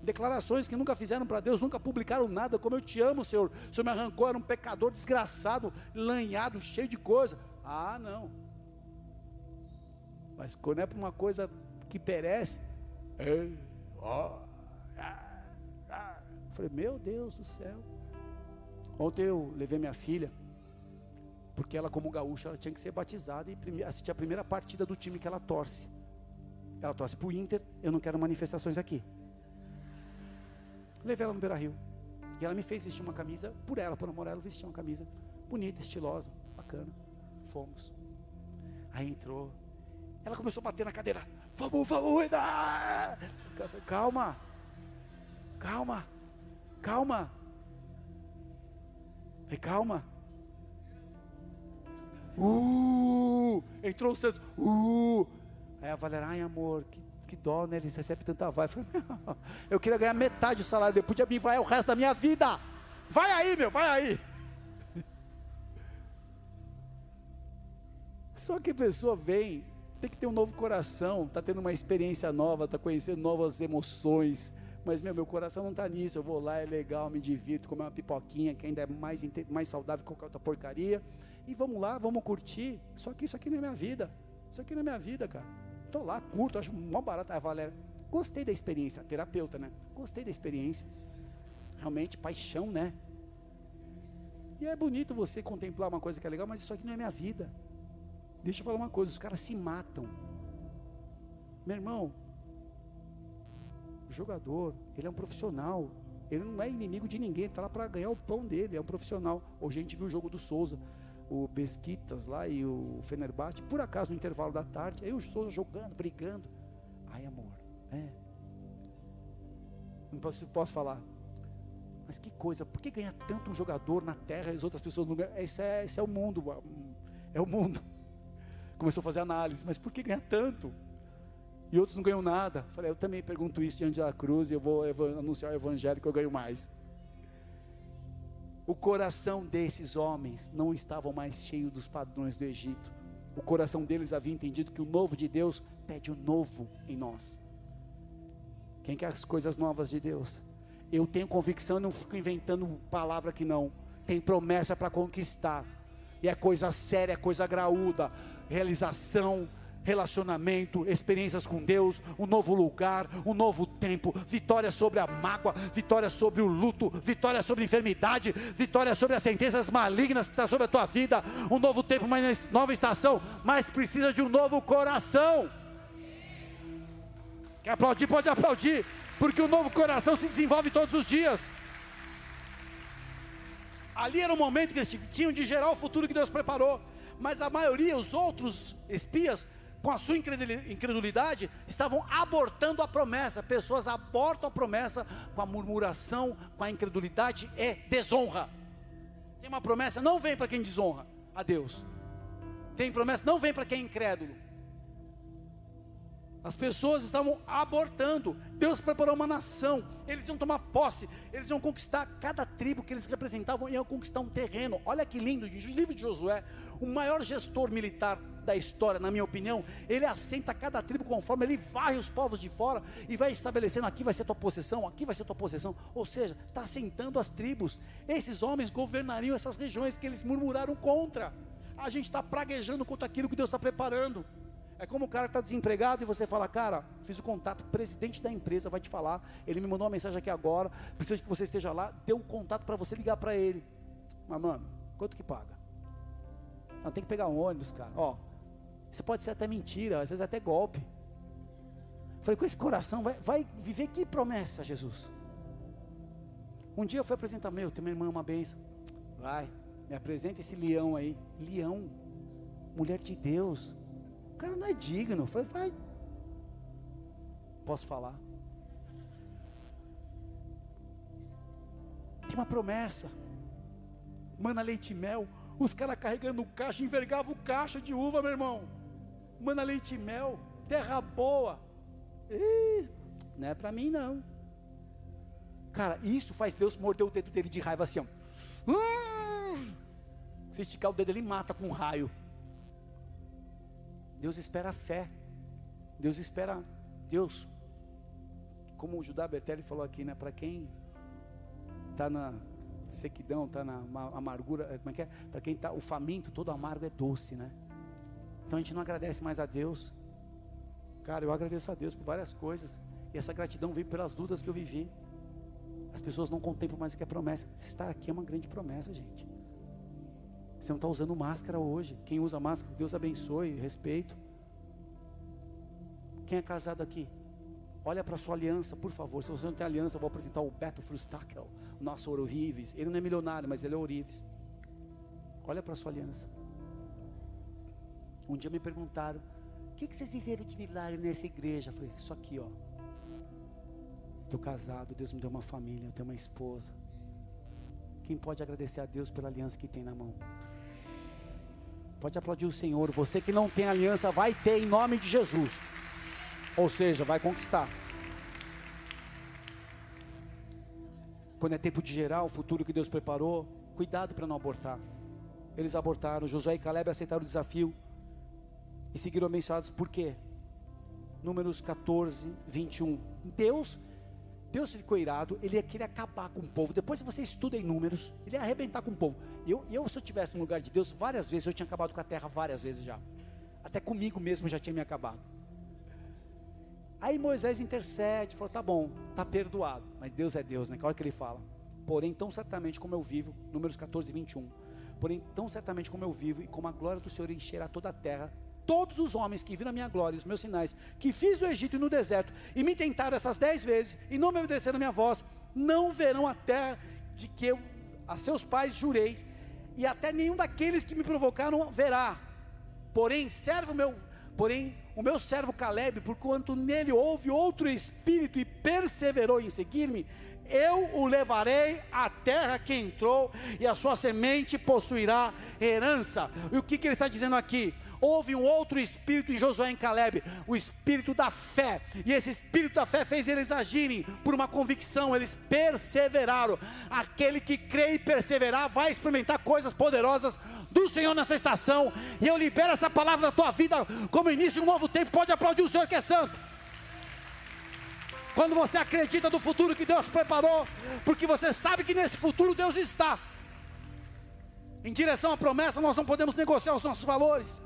Declarações que nunca fizeram para Deus, nunca publicaram nada. Como eu te amo, Senhor. O Senhor me arrancou, era um pecador desgraçado, lanhado, cheio de coisa. Ah, não. Mas quando é para uma coisa que perece, é, ó, ah, Falei, meu Deus do céu. Ontem eu levei minha filha, porque ela, como gaúcha, ela tinha que ser batizada e assistir a primeira partida do time que ela torce. Ela torce para o Inter, eu não quero manifestações aqui. Levei ela no Beira Rio. E ela me fez vestir uma camisa, por ela, por amor ela, vestir uma camisa bonita, estilosa, bacana. Fomos. Aí entrou. Ela começou a bater na cadeira. Vamos, vamos, calma. Calma. Calma. Falei, calma. Uh, entrou o Santos. Uh. Aí a Valéria, ai amor, que, que dó, né? Eles recebem tanta vai. Falei, eu queria ganhar metade do salário dele, podia me vai o resto da minha vida. Vai aí, meu, vai aí. Só que a pessoa vem, tem que ter um novo coração, está tendo uma experiência nova, está conhecendo novas emoções, mas meu, meu coração não está nisso. Eu vou lá, é legal, me divirto, comer uma pipoquinha que ainda é mais, mais saudável que qualquer outra porcaria. E vamos lá, vamos curtir. Só que isso aqui não é minha vida. Isso aqui não é minha vida, cara. Estou lá, curto, acho mó barato. A Valéria, gostei da experiência, terapeuta, né? Gostei da experiência. Realmente, paixão, né? E é bonito você contemplar uma coisa que é legal, mas isso aqui não é minha vida. Deixa eu falar uma coisa, os caras se matam. Meu irmão, jogador, ele é um profissional. Ele não é inimigo de ninguém, está lá para ganhar o pão dele, é um profissional. Hoje a gente viu o jogo do Souza, o Besquitas lá e o Fenerbahçe, por acaso no intervalo da tarde, aí o Souza jogando, brigando. Ai, amor, é. Não posso, posso falar. Mas que coisa, por que ganha tanto um jogador na terra e as outras pessoas não ganham? Esse é, esse é o mundo, é o mundo. Começou a fazer análise, mas por que ganha tanto? E outros não ganham nada. Falei, eu também pergunto isso diante da cruz e eu vou anunciar o evangelho que eu ganho mais. O coração desses homens não estava mais cheio dos padrões do Egito. O coração deles havia entendido que o novo de Deus pede o novo em nós. Quem quer as coisas novas de Deus? Eu tenho convicção, não fico inventando palavra que não. Tem promessa para conquistar. E é coisa séria, é coisa graúda. Realização, relacionamento, experiências com Deus, um novo lugar, um novo tempo, vitória sobre a mágoa, vitória sobre o luto, vitória sobre a enfermidade, vitória sobre as sentenças malignas que estão sobre a tua vida, um novo tempo, uma nova estação, mas precisa de um novo coração. Quer aplaudir? Pode aplaudir, porque o novo coração se desenvolve todos os dias. Ali era o momento que eles tinham de gerar o futuro que Deus preparou, mas a maioria, os outros espias, com a sua incredulidade, estavam abortando a promessa. Pessoas abortam a promessa com a murmuração, com a incredulidade e desonra. Tem uma promessa, não vem para quem desonra a Deus. Tem promessa, não vem para quem é incrédulo. As pessoas estavam abortando. Deus preparou uma nação. Eles iam tomar posse. Eles iam conquistar cada tribo que eles representavam, iam conquistar um terreno. Olha que lindo, o livro de Josué, o maior gestor militar da história, na minha opinião, ele assenta cada tribo conforme ele varre os povos de fora e vai estabelecendo aqui vai ser tua possessão, aqui vai ser tua possessão. Ou seja, está assentando as tribos. Esses homens governariam essas regiões que eles murmuraram contra. A gente está praguejando contra aquilo que Deus está preparando. É como o cara que está desempregado e você fala, cara, fiz o contato, o presidente da empresa vai te falar, ele me mandou uma mensagem aqui agora, precisa que você esteja lá, deu um contato para você ligar para ele. Mas, mano, quanto que paga? Não, tem que pegar um ônibus, cara. Ó, isso pode ser até mentira, às vezes até golpe. Falei, com esse coração, vai, vai viver que promessa, Jesus? Um dia eu fui apresentar, meu, tem uma irmã, uma benção. Vai, me apresenta esse leão aí. Leão, mulher de Deus cara não é digno. Foi, vai. Posso falar? Tinha uma promessa. Mana leite e mel. Os caras carregando o caixa, envergavam o caixa de uva, meu irmão. Mana leite e mel. Terra boa. Ih, não é para mim não. Cara, isso faz Deus morder o dedo dele de raiva assim, ó. Hum! Se esticar o dedo, ele mata com um raio. Deus espera a fé. Deus espera Deus. Como o Judá Bertelli falou aqui, né? Para quem está na sequidão, está na amargura, é, como é que é? Para quem está, o faminto, todo amargo é doce, né? Então a gente não agradece mais a Deus. Cara, eu agradeço a Deus por várias coisas. E essa gratidão veio pelas lutas que eu vivi. As pessoas não contemplam mais o que é promessa. Estar aqui é uma grande promessa, gente. Você não está usando máscara hoje. Quem usa máscara, Deus abençoe, respeito. Quem é casado aqui? Olha para sua aliança, por favor. Se você não tem aliança, eu vou apresentar o Beto Frustakel, o nosso Ourives. Ele não é milionário, mas ele é Ourives. Olha para sua aliança. Um dia me perguntaram: o que, que vocês viveram de milagre nessa igreja? Eu falei: Isso aqui, ó. Estou casado, Deus me deu uma família, eu tenho uma esposa. Quem pode agradecer a Deus pela aliança que tem na mão? Pode aplaudir o Senhor. Você que não tem aliança, vai ter em nome de Jesus. Ou seja, vai conquistar. Quando é tempo de gerar o futuro que Deus preparou, cuidado para não abortar. Eles abortaram. Josué e Caleb aceitaram o desafio e seguiram abençoados. Por quê? Números 14, 21. Deus Deus ficou irado, ele ia querer acabar com o povo. Depois, se você estuda em números, ele ia arrebentar com o povo. Eu, eu, se eu estivesse no lugar de Deus, várias vezes eu tinha acabado com a terra, várias vezes já. Até comigo mesmo já tinha me acabado. Aí Moisés intercede, falou: tá bom, tá perdoado. Mas Deus é Deus, né? Hora que ele fala. Porém, tão certamente como eu vivo, números 14, 21. Porém, tão certamente como eu vivo e como a glória do Senhor encherá toda a terra, todos os homens que viram a minha glória e os meus sinais, que fiz no Egito e no deserto, e me tentaram essas dez vezes, e não me obedeceram a minha voz, não verão a terra de que eu a seus pais jurei, e até nenhum daqueles que me provocaram verá. Porém, servo meu, porém, o meu servo Caleb, porquanto nele houve outro espírito e perseverou em seguir-me, eu o levarei à terra que entrou, e a sua semente possuirá herança. E o que, que ele está dizendo aqui? Houve um outro espírito em Josué e em Caleb, o espírito da fé. E esse espírito da fé fez eles agirem por uma convicção, eles perseveraram. Aquele que crê e perseverar vai experimentar coisas poderosas do Senhor nessa estação. E eu libero essa palavra da tua vida como início de um novo tempo. Pode aplaudir o Senhor que é santo. Quando você acredita no futuro que Deus preparou, porque você sabe que nesse futuro Deus está. Em direção à promessa, nós não podemos negociar os nossos valores.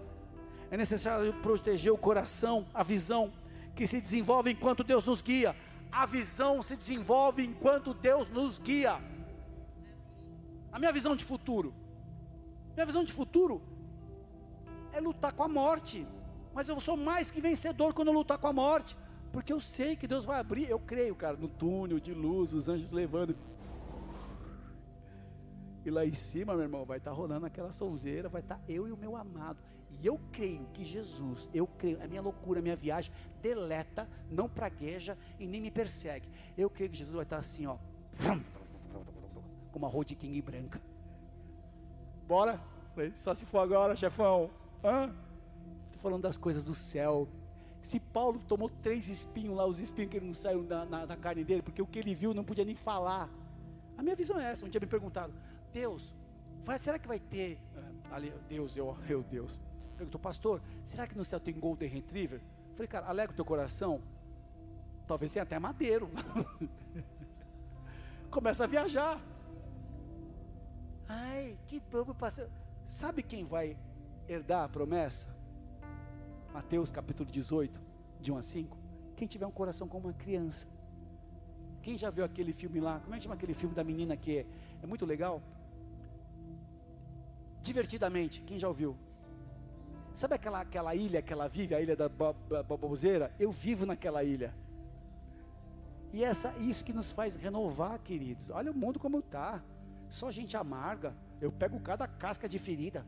É necessário proteger o coração, a visão que se desenvolve enquanto Deus nos guia. A visão se desenvolve enquanto Deus nos guia. A minha visão de futuro, minha visão de futuro é lutar com a morte. Mas eu sou mais que vencedor quando eu lutar com a morte, porque eu sei que Deus vai abrir. Eu creio, cara, no túnel de luz, os anjos levando. E lá em cima, meu irmão, vai estar tá rolando aquela sonzeira, vai estar tá eu e o meu amado. E eu creio que Jesus, eu creio, a minha loucura, a minha viagem, deleta, não pragueja e nem me persegue. Eu creio que Jesus vai estar assim, ó, com uma Road King branca. Bora? Só se for agora, chefão. Estou falando das coisas do céu. Se Paulo tomou três espinhos lá, os espinhos que não saíram da, na, carne dele, porque o que ele viu não podia nem falar. A minha visão é essa. Um dia me perguntaram, Deus, vai, será que vai ter. Eh, ali, Deus, eu, eu, Deus. Perguntou, pastor, será que no céu tem Golden Retriever? falei, cara, alega o teu coração. Talvez tenha até madeiro. Começa a viajar. Ai, que bobo pastor. Sabe quem vai herdar a promessa? Mateus capítulo 18, de 1 a 5. Quem tiver um coração como uma criança. Quem já viu aquele filme lá? Como é que chama aquele filme da menina que é, é muito legal? Divertidamente, quem já ouviu? Sabe aquela, aquela ilha que ela vive, a ilha da baboseira? Eu vivo naquela ilha. E essa, isso que nos faz renovar, queridos. Olha o mundo como está. Só gente amarga. Eu pego cada casca de ferida.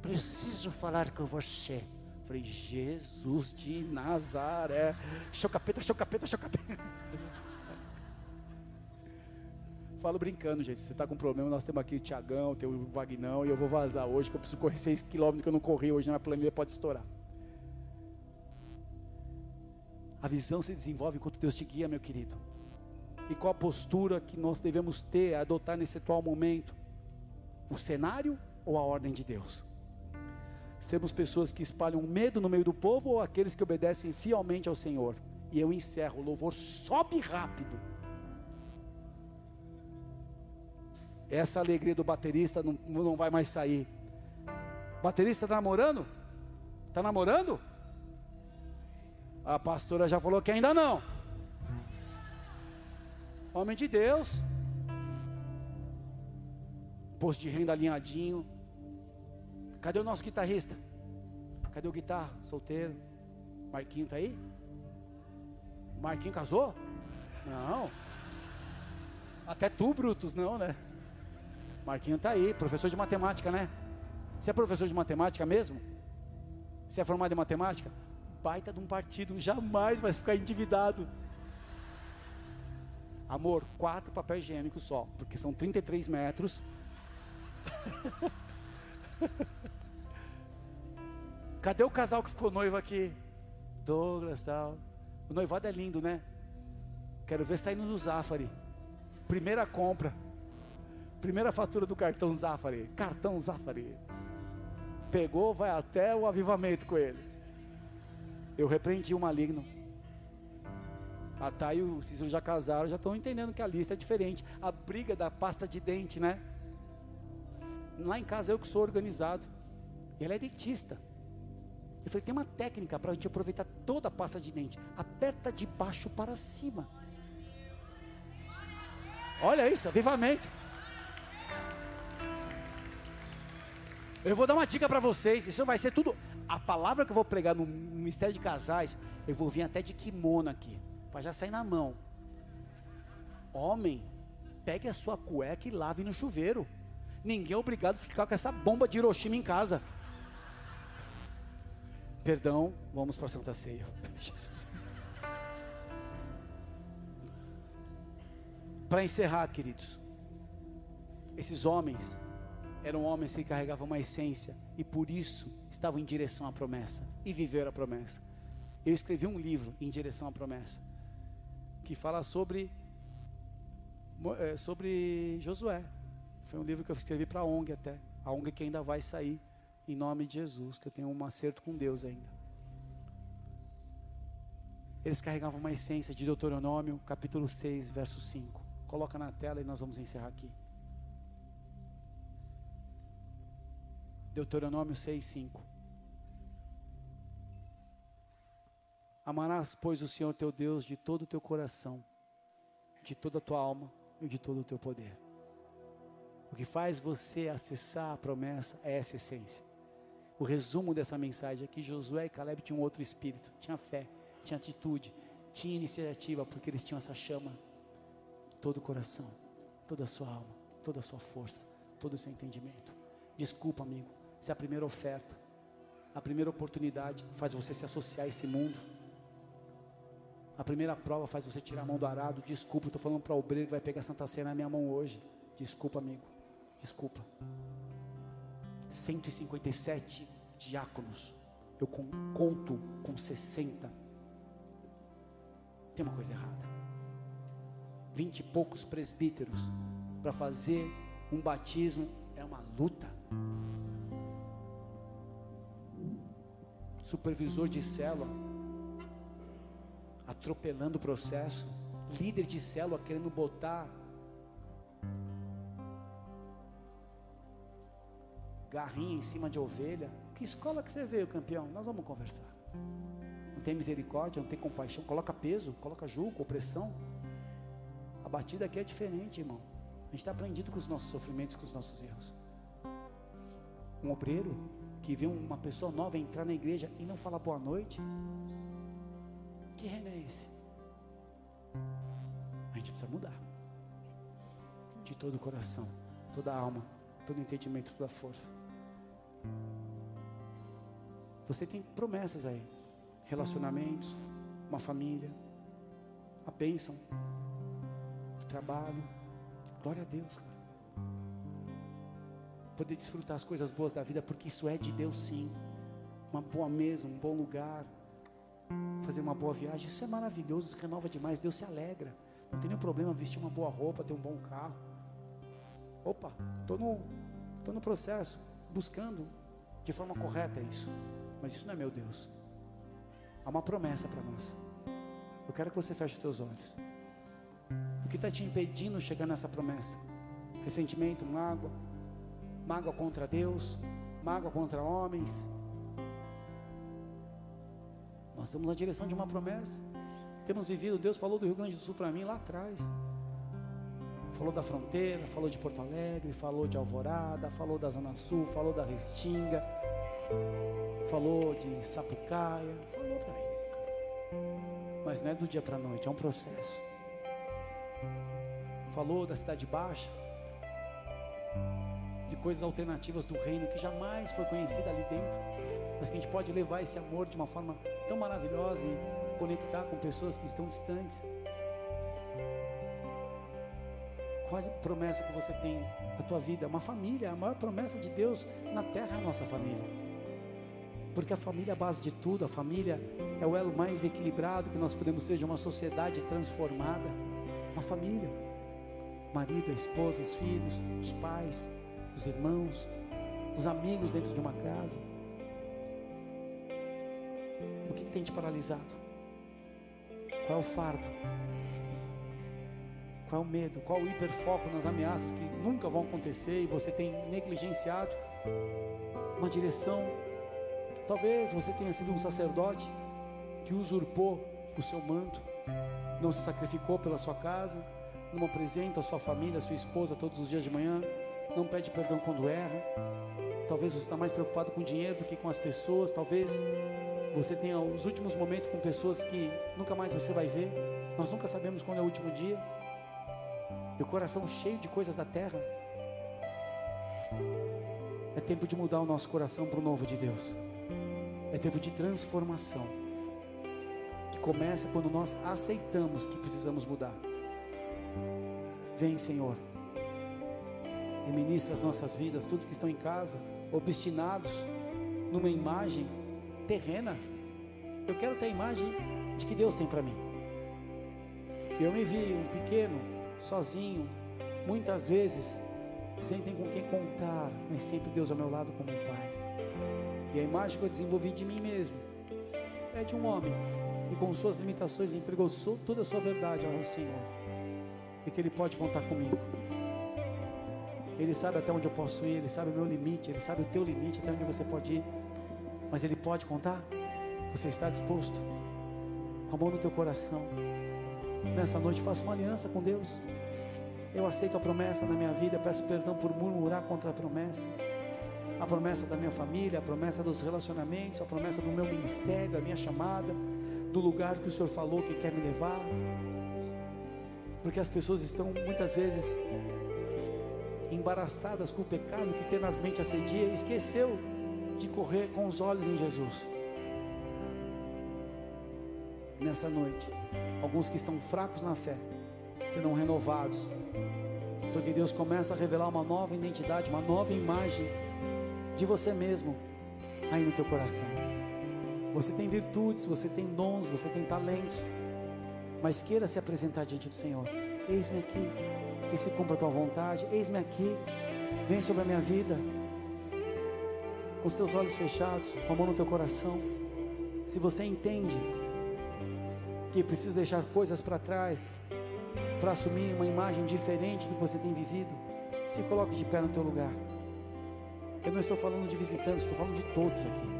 Preciso falar com você. Falei, Jesus de Nazaré. Chocapeta, chocapeta, chocapeta. Falo brincando, gente. Se você está com problema, nós temos aqui o Tiagão, tem o Vagnão, e eu vou vazar hoje, que eu preciso correr 6 km que eu não corri hoje, na planilha pode estourar. A visão se desenvolve enquanto Deus te guia, meu querido. E qual a postura que nós devemos ter, adotar nesse atual momento? O cenário ou a ordem de Deus? Sermos pessoas que espalham medo no meio do povo ou aqueles que obedecem fielmente ao Senhor? E eu encerro, o louvor sobe rápido. Essa alegria do baterista não, não vai mais sair. Baterista está namorando? Está namorando? A pastora já falou que ainda não. Homem de Deus. Posto de renda alinhadinho. Cadê o nosso guitarrista? Cadê o guitarra? Solteiro. Marquinho tá aí? Marquinho casou? Não. Até tu, Brutus, não, né? Marquinho tá aí, professor de matemática, né? Você é professor de matemática mesmo? Você é formado em matemática? Baita de um partido, jamais vai ficar endividado. Amor, quatro papel higiênico só, porque são 33 metros. Cadê o casal que ficou noivo aqui? Douglas tal. O noivado é lindo, né? Quero ver saindo do Zafari. Primeira compra. Primeira fatura do cartão Zafari. Cartão Zafari. Pegou, vai até o avivamento com ele. Eu repreendi o maligno. A Thay e o Cícero já casaram, já estão entendendo que a lista é diferente. A briga da pasta de dente, né? Lá em casa eu que sou organizado. E ela é dentista. Eu falei, tem uma técnica para a gente aproveitar toda a pasta de dente. Aperta de baixo para cima. Olha isso, avivamento. Eu vou dar uma dica para vocês. Isso vai ser tudo. A palavra que eu vou pregar no mistério de casais, eu vou vir até de kimono aqui, para já sair na mão. Homem, pegue a sua cueca e lave no chuveiro. Ninguém é obrigado a ficar com essa bomba de Hiroshima em casa. Perdão, vamos para a Santa Ceia. Para encerrar, queridos, esses homens eram homens que carregavam uma essência e por isso estavam em direção à promessa e viveram a promessa. Eu escrevi um livro em direção à promessa que fala sobre eh, sobre Josué. Foi um livro que eu escrevi para a ONG até, a ONG que ainda vai sair em nome de Jesus, que eu tenho um acerto com Deus ainda. Eles carregavam uma essência de Deuteronômio, capítulo 6, verso 5. Coloca na tela e nós vamos encerrar aqui. Deuteronômio 6, 5. Amarás, pois, o Senhor teu Deus de todo o teu coração, de toda a tua alma e de todo o teu poder. O que faz você acessar a promessa é essa essência. O resumo dessa mensagem é que Josué e Caleb tinham outro espírito, tinha fé, tinha atitude, tinha iniciativa, porque eles tinham essa chama, todo o coração, toda a sua alma, toda a sua força, todo o seu entendimento. Desculpa, amigo, essa é a primeira oferta. A primeira oportunidade faz você se associar a esse mundo. A primeira prova faz você tirar a mão do arado. Desculpa, estou falando para o obreiro que vai pegar Santa Ceia na minha mão hoje. Desculpa, amigo. Desculpa. 157 diáconos eu conto com 60. Tem uma coisa errada. Vinte e poucos presbíteros para fazer um batismo é uma luta. Supervisor de célula atropelando o processo, líder de célula querendo botar garrinha em cima de ovelha. Que escola que você veio, campeão? Nós vamos conversar. Não tem misericórdia, não tem compaixão. Coloca peso, coloca julgo, opressão. A batida aqui é diferente, irmão. A gente está aprendido com os nossos sofrimentos, com os nossos erros. Um obreiro que vê uma pessoa nova entrar na igreja e não fala boa noite. Que reino é esse? A gente precisa mudar. De todo o coração, toda a alma, todo o entendimento, toda a força. Você tem promessas aí, relacionamentos, uma família, a bênção trabalho. Glória a Deus, cara. Poder desfrutar as coisas boas da vida, porque isso é de Deus sim. Uma boa mesa, um bom lugar, fazer uma boa viagem, isso é maravilhoso, isso renova demais, Deus se alegra. Não tem nenhum problema vestir uma boa roupa, ter um bom carro. Opa, estou no, tô no processo, buscando de forma correta isso. Mas isso não é meu Deus. Há uma promessa para nós. Eu quero que você feche os teus olhos. O que está te impedindo chegar nessa promessa? Ressentimento, mágoa, mágoa contra Deus, mágoa contra homens. Nós estamos na direção de uma promessa. Temos vivido, Deus falou do Rio Grande do Sul para mim lá atrás. Falou da fronteira, falou de Porto Alegre, falou de Alvorada, falou da Zona Sul, falou da Restinga, falou de Sapucaia, falou para mim. Mas não é do dia para a noite, é um processo. Falou da Cidade Baixa, coisas alternativas do reino que jamais foi conhecida ali dentro, mas que a gente pode levar esse amor de uma forma tão maravilhosa e conectar com pessoas que estão distantes. Qual a promessa que você tem na tua vida? Uma família, a maior promessa de Deus na terra é a nossa família. Porque a família é a base de tudo, a família é o elo mais equilibrado que nós podemos ter de uma sociedade transformada. Uma família. Marido, a esposa, os filhos, os pais, os irmãos, os amigos dentro de uma casa. O que, que tem te paralisado? Qual é o fardo? Qual é o medo? Qual é o hiperfoco nas ameaças que nunca vão acontecer e você tem negligenciado uma direção? Talvez você tenha sido um sacerdote que usurpou o seu manto, não se sacrificou pela sua casa, não apresenta a sua família, a sua esposa todos os dias de manhã, não pede perdão quando erra. Talvez você está mais preocupado com o dinheiro do que com as pessoas. Talvez você tenha os últimos momentos com pessoas que nunca mais você vai ver. Nós nunca sabemos quando é o último dia e o coração cheio de coisas da terra, é tempo de mudar o nosso coração para o novo de Deus. É tempo de transformação. Que começa quando nós aceitamos que precisamos mudar. Vem, Senhor. E ministra as nossas vidas, todos que estão em casa, obstinados numa imagem terrena. Eu quero ter a imagem de que Deus tem para mim. Eu me vi um pequeno sozinho, muitas vezes, sem ter com quem contar, mas sempre Deus ao meu lado como um pai. E a imagem que eu desenvolvi de mim mesmo é de um homem que, com suas limitações, entregou toda a sua verdade ao Senhor e que Ele pode contar comigo. Ele sabe até onde eu posso ir, Ele sabe o meu limite, Ele sabe o teu limite, até onde você pode ir. Mas Ele pode contar? Você está disposto? Com a mão no teu coração. Nessa noite faço uma aliança com Deus. Eu aceito a promessa na minha vida, peço perdão por murmurar contra a promessa. A promessa da minha família, a promessa dos relacionamentos, a promessa do meu ministério, da minha chamada, do lugar que o Senhor falou que quer me levar. Porque as pessoas estão muitas vezes embaraçadas com o pecado que tenazmente assedia e esqueceu de correr com os olhos em Jesus. Nessa noite, alguns que estão fracos na fé serão renovados, porque Deus começa a revelar uma nova identidade, uma nova imagem de você mesmo aí no teu coração. Você tem virtudes, você tem dons, você tem talentos, mas queira se apresentar diante do Senhor. Eis-me aqui, que se cumpra a tua vontade. Eis-me aqui, vem sobre a minha vida, com os teus olhos fechados, com a mão no teu coração. Se você entende que precisa deixar coisas para trás, para assumir uma imagem diferente do que você tem vivido, se coloque de pé no teu lugar. Eu não estou falando de visitantes, estou falando de todos aqui.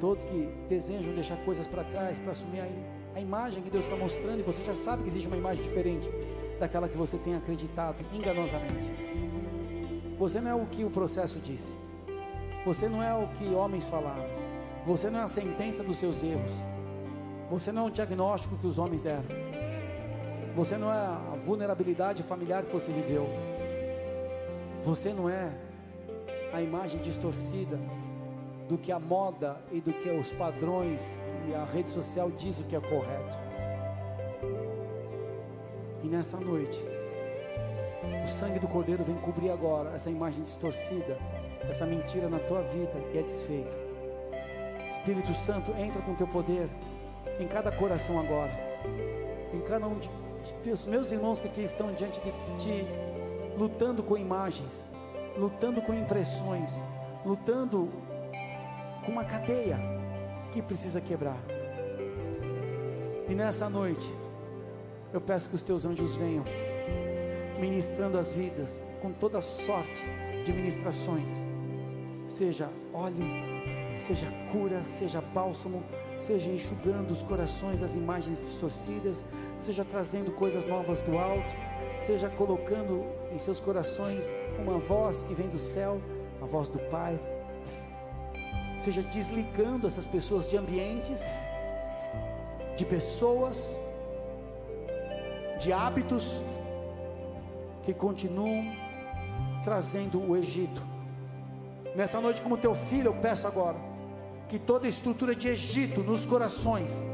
Todos que desejam deixar coisas para trás para assumir a, a imagem que Deus está mostrando e você já sabe que existe uma imagem diferente daquela que você tem acreditado enganosamente. Você não é o que o processo disse. Você não é o que homens falaram. Você não é a sentença dos seus erros. Você não é o diagnóstico que os homens deram. Você não é a vulnerabilidade familiar que você viveu. Você não é a imagem distorcida do que a moda e do que os padrões e a rede social diz o que é correto. E nessa noite, o sangue do Cordeiro vem cobrir agora essa imagem distorcida, essa mentira na tua vida e é desfeito. Espírito Santo, entra com teu poder em cada coração agora, em cada um de, Deus, meus irmãos que aqui estão diante de ti, lutando com imagens, lutando com impressões, lutando com uma cadeia que precisa quebrar. E nessa noite, eu peço que os teus anjos venham, ministrando as vidas com toda sorte de ministrações, seja óleo, seja cura, seja bálsamo, seja enxugando os corações das imagens distorcidas, seja trazendo coisas novas do alto, seja colocando em seus corações uma voz que vem do céu, a voz do Pai, seja desligando essas pessoas de ambientes, de pessoas, de hábitos que continuam trazendo o Egito. Nessa noite, como teu filho, eu peço agora que toda estrutura de Egito nos corações,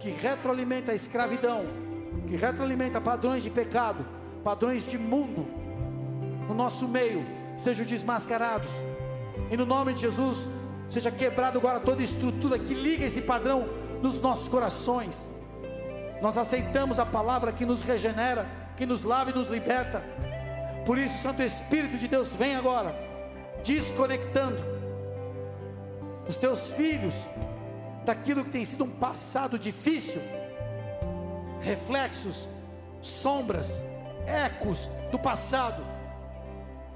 que retroalimenta a escravidão, que retroalimenta padrões de pecado, padrões de mundo, no nosso meio, sejam desmascarados, e no nome de Jesus, seja quebrado agora toda estrutura que liga esse padrão nos nossos corações. Nós aceitamos a palavra que nos regenera, que nos lava e nos liberta. Por isso, Santo Espírito de Deus, vem agora, desconectando os teus filhos daquilo que tem sido um passado difícil, reflexos, sombras, ecos do passado,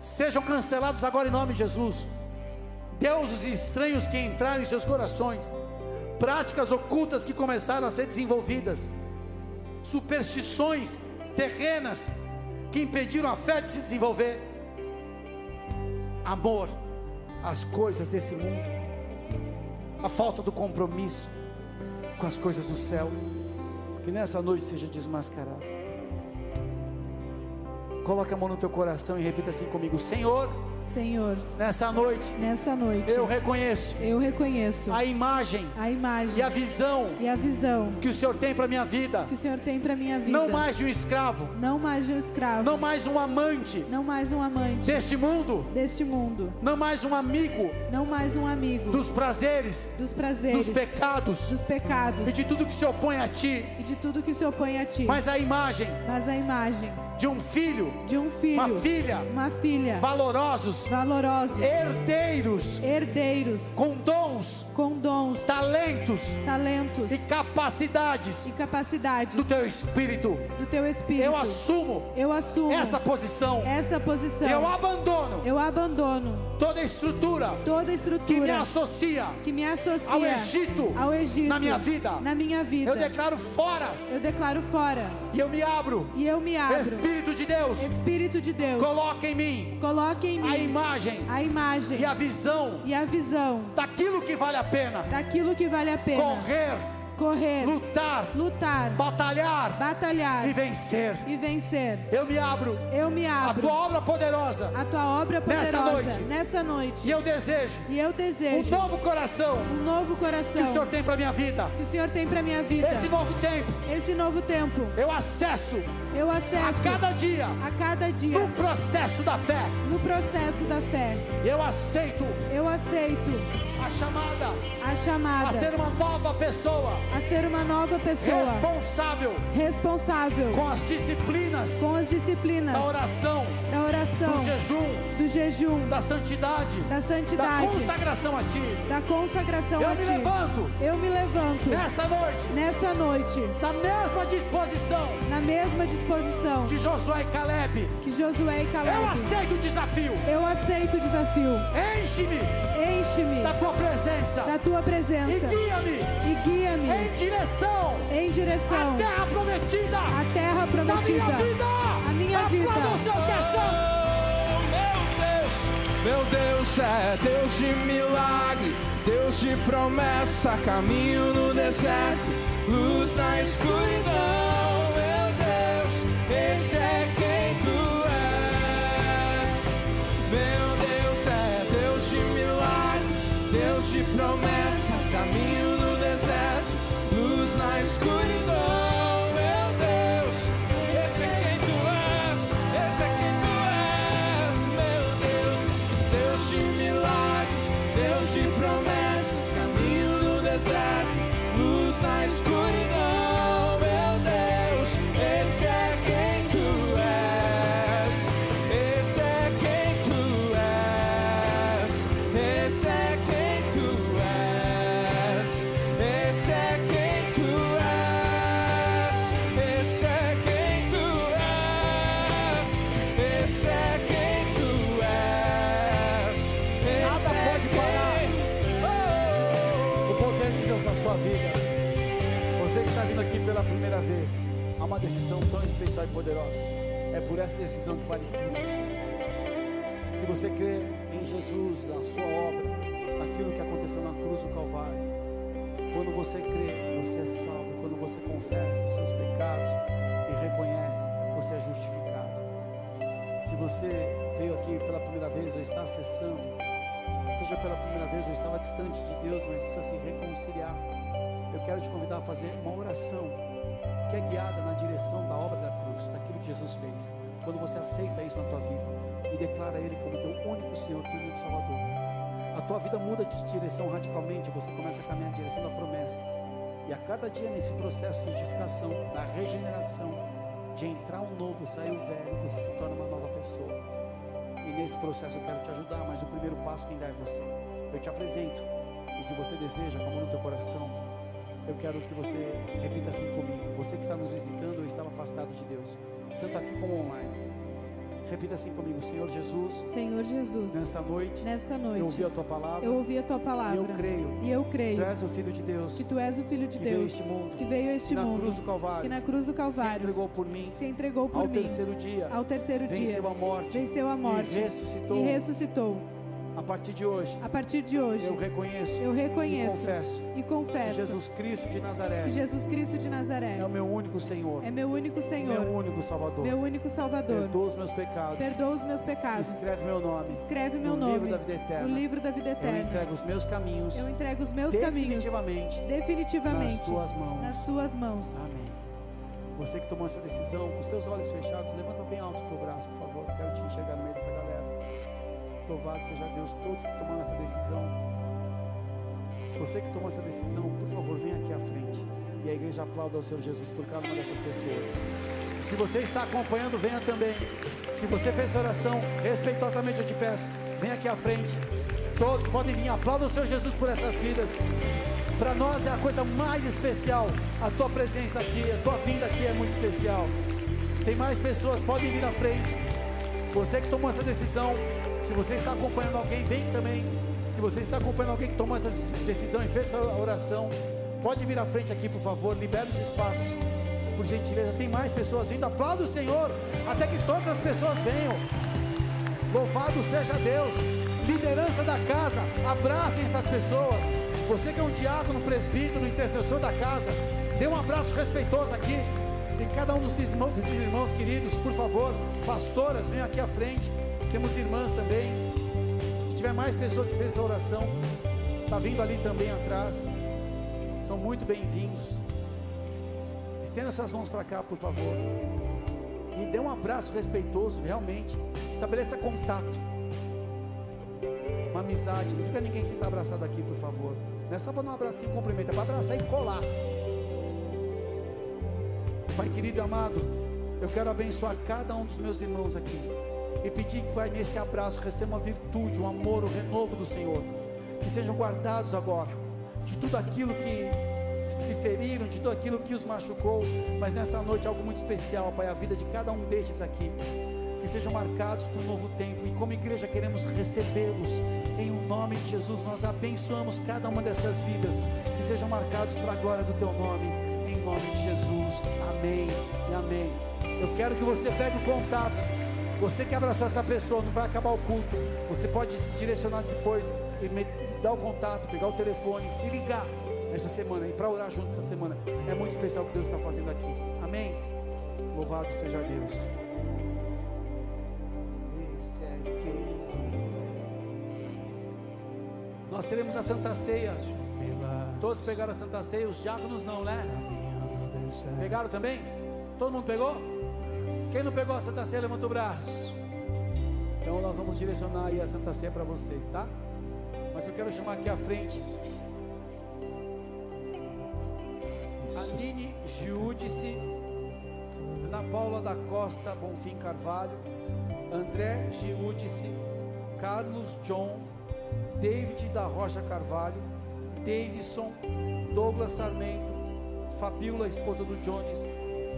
sejam cancelados agora em nome de Jesus. Deuses estranhos que entraram em seus corações, práticas ocultas que começaram a ser desenvolvidas, superstições terrenas que impediram a fé de se desenvolver, amor às coisas desse mundo, a falta do compromisso com as coisas do céu, que nessa noite seja desmascarado. Coloque a mão no teu coração e repita assim comigo: Senhor, Senhor, nessa noite, nesta noite, eu reconheço eu reconheço a imagem a imagem e a visão e a visão que o Senhor tem para minha vida. que o Senhor tem para minha vida. Não mais de um escravo, não mais de um escravo, não mais um amante não mais um amante deste mundo, deste mundo, não mais um amigo não mais um amigo dos prazeres, dos prazeres, dos pecados dos pecados e de tudo que se opõe a ti, e de tudo que se opõe a ti. mas a imagem Mas a imagem de um filho, de um filho, uma filha, uma filha valorosos, valorosos, herdeiros, herdeiros, com dons, com dons, talentos talentos e capacidades e capacidades do teu espírito. do teu espírito. Eu assumo Eu assumo essa posição. essa posição. Eu abandono Eu abandono toda estrutura toda que me estrutura associa que me associa ao Egito, ao Egito na minha vida. Na minha vida. Eu declaro fora Eu declaro fora e eu me abro. e eu me abro. Espírito de Deus, Espírito de Deus, coloca em mim coloque em mim a imagem a imagem e a visão e a visão daquilo que vale a pena. daquilo que vale a pena. Correr, correr, lutar, lutar, batalhar batalhar e vencer. e vencer. Eu me abro Eu me a abro tua obra poderosa a tua obra Nessa poderosa noite. nessa noite. e eu desejo E eu um desejo novo coração um novo que o coração Senhor tem para minha vida. que o Senhor tem para minha vida. Esse novo tempo, Esse novo tempo, eu acesso Eu a acesso cada dia a cada dia no processo da fé. no processo da fé. Eu aceito Eu aceito a chamada. A a chamada ser uma nova pessoa. A ser uma nova pessoa. Responsável. Responsável. Com as disciplinas. Com as disciplinas. Da oração, da oração, do jejum, do jejum, da santidade, da da santidade, consagração a Ti. da consagração Eu a me Ti. levanto. Eu me levanto. Nessa noite. Nessa noite. Na mesma disposição. Na mesma disposição. De Josué e Caleb. que Josué e Eu Caleb. aceito o desafio. Eu aceito o desafio. Enche-me. Enche-me. Da Tua presença. Da tua e presença guia-me. E guia-me. Em direção. Em à direção terra prometida. À terra da minha prometida. vida. A minha vida. Aplauda o seu coração. Meu Deus é Deus de milagre, Deus de promessa, caminho no deserto, luz na escuridão. Especial e poderosa. É por essa decisão que vale tudo. Se você crê em Jesus, na sua obra, naquilo que aconteceu na cruz do Calvário, quando você crê, você é salvo. Quando você confessa os seus pecados e reconhece, você é justificado. Se você veio aqui pela primeira vez ou está acessando, seja pela primeira vez ou estava distante de Deus, mas precisa se reconciliar. Eu quero te convidar a fazer uma oração que é guiada na direção da obra da cruz, daquilo que Jesus fez. Quando você aceita isso na tua vida e declara Ele como teu único Senhor, teu único Salvador, a tua vida muda de direção radicalmente, você começa a caminhar na direção da promessa. E a cada dia nesse processo de edificação, da regeneração, de entrar um novo, sair o velho, você se torna uma nova pessoa. E nesse processo eu quero te ajudar, mas o primeiro passo quem dá é você. Eu te apresento. E se você deseja, com a mão no teu coração, eu quero que você repita assim comigo. Você que está nos visitando ou estava afastado de Deus, tanto aqui como online. Repita assim comigo, Senhor Jesus, Senhor Jesus, nessa noite nesta eu noite ouvi a tua palavra. eu ouvi a tua palavra E eu creio. e eu creio Tu és o Filho de Deus que tu és o Filho de que veio Deus este mundo, que veio a este na mundo, cruz do Calvário, que na cruz do se Calvário entregou por mim, se entregou por ao mim terceiro dia, ao terceiro dia, venceu a morte, venceu a morte e ressuscitou. e ressuscitou. A partir de hoje, A partir de hoje, eu reconheço eu e reconheço confesso e que confesso Jesus Cristo de Nazaré que Jesus Cristo de Nazaré é o meu único Senhor, é meu único meu Senhor, único Salvador. meu único Salvador. Perdoa os meus pecados. Perdoa os meus pecados. Escreve meu nome. Escreve meu no nome livro da vida eterna. no livro da vida Eu eterna. entrego os meus caminhos Eu entrego os meus caminhos definitivamente definitivamente nas tuas mãos. nas tuas mãos. Amém. Você que tomou essa decisão, com os teus olhos fechados, levanta bem alto o teu braço, por favor. Quero te enxergar no meio dessa galera. Louvado seja Deus, todos que tomaram essa decisão. Você que tomou essa decisão, por favor, venha aqui à frente. E a igreja aplauda ao Senhor Jesus por cada uma dessas pessoas. Se você está acompanhando, venha também. Se você fez oração, respeitosamente eu te peço, venha aqui à frente. Todos podem vir, aplauda o Senhor Jesus por essas vidas. Para nós é a coisa mais especial. A tua presença aqui, a tua vinda aqui é muito especial. Tem mais pessoas, podem vir à frente. Você que tomou essa decisão, se você está acompanhando alguém, vem também. Se você está acompanhando alguém que tomou essa decisão e fez essa oração, pode vir à frente aqui, por favor. Libera os espaços, por gentileza. Tem mais pessoas vindo. Aplauda o Senhor, até que todas as pessoas venham. Louvado seja Deus. Liderança da casa, abracem essas pessoas. Você que é um diácono, presbítero, intercessor da casa, dê um abraço respeitoso aqui. E cada um dos irmãos, desses irmãos queridos, por favor, pastoras, venham aqui à frente. Temos irmãs também. Se tiver mais pessoas que fez essa oração, está vindo ali também atrás. São muito bem-vindos. Estenda suas mãos para cá, por favor. E dê um abraço respeitoso, realmente. Estabeleça contato. Uma amizade. Não fica ninguém sentar abraçado aqui, por favor. Não é só para dar um abracinho cumprimento, é para abraçar e colar. Pai querido e amado, eu quero abençoar cada um dos meus irmãos aqui. E pedir que vai nesse abraço receba uma virtude, um amor, o um renovo do Senhor. Que sejam guardados agora de tudo aquilo que se feriram, de tudo aquilo que os machucou. Mas nessa noite algo muito especial, Pai, a vida de cada um destes aqui. Que sejam marcados por um novo tempo. E como igreja queremos recebê-los. Em o nome de Jesus, nós abençoamos cada uma dessas vidas. Que sejam marcados para a glória do Teu nome. Em nome de Jesus. Amém e amém. Eu quero que você pegue o contato. Você que abraçou essa pessoa, não vai acabar o culto. Você pode se direcionar depois e dar o contato, pegar o telefone e ligar essa semana e para orar junto essa semana. É muito especial o que Deus está fazendo aqui. Amém? Louvado seja Deus. Esse é Nós teremos a Santa Ceia. Todos pegaram a Santa Ceia, os diáconos não, né? Pegaram também? Todo mundo pegou? Quem não pegou a Santa Ceia, levanta o braço. Então nós vamos direcionar aí a Santa Ceia para vocês, tá? Mas eu quero chamar aqui à frente Aline Giudice, Ana Paula da Costa Bonfim Carvalho, André Giudice, Carlos John, David da Rocha Carvalho, Davidson, Douglas Sarmento, Fabiola, esposa do Jones,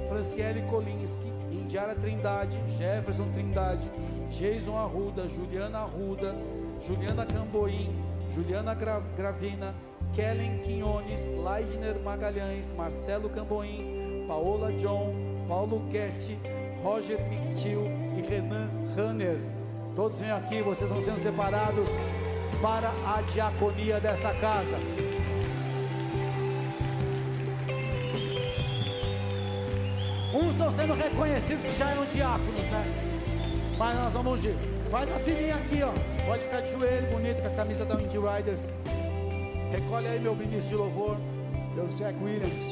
Franciele Kolinski, Indiara Trindade, Jefferson Trindade, Jason Arruda, Juliana Arruda, Juliana Camboim, Juliana Gravina, Kellen Quinones, Leidner Magalhães, Marcelo Camboim, Paola John, Paulo Guetti, Roger Mictil e Renan Hanner. Todos vêm aqui, vocês vão sendo separados para a diaconia dessa casa. Uns estão sendo reconhecidos que já eram diáconos, né? Mas nós vamos de. Faz a filinha aqui, ó. Pode ficar de joelho, bonito, com a camisa da Indy Riders. Recolhe aí meu ministro de louvor, meu Jack Williams.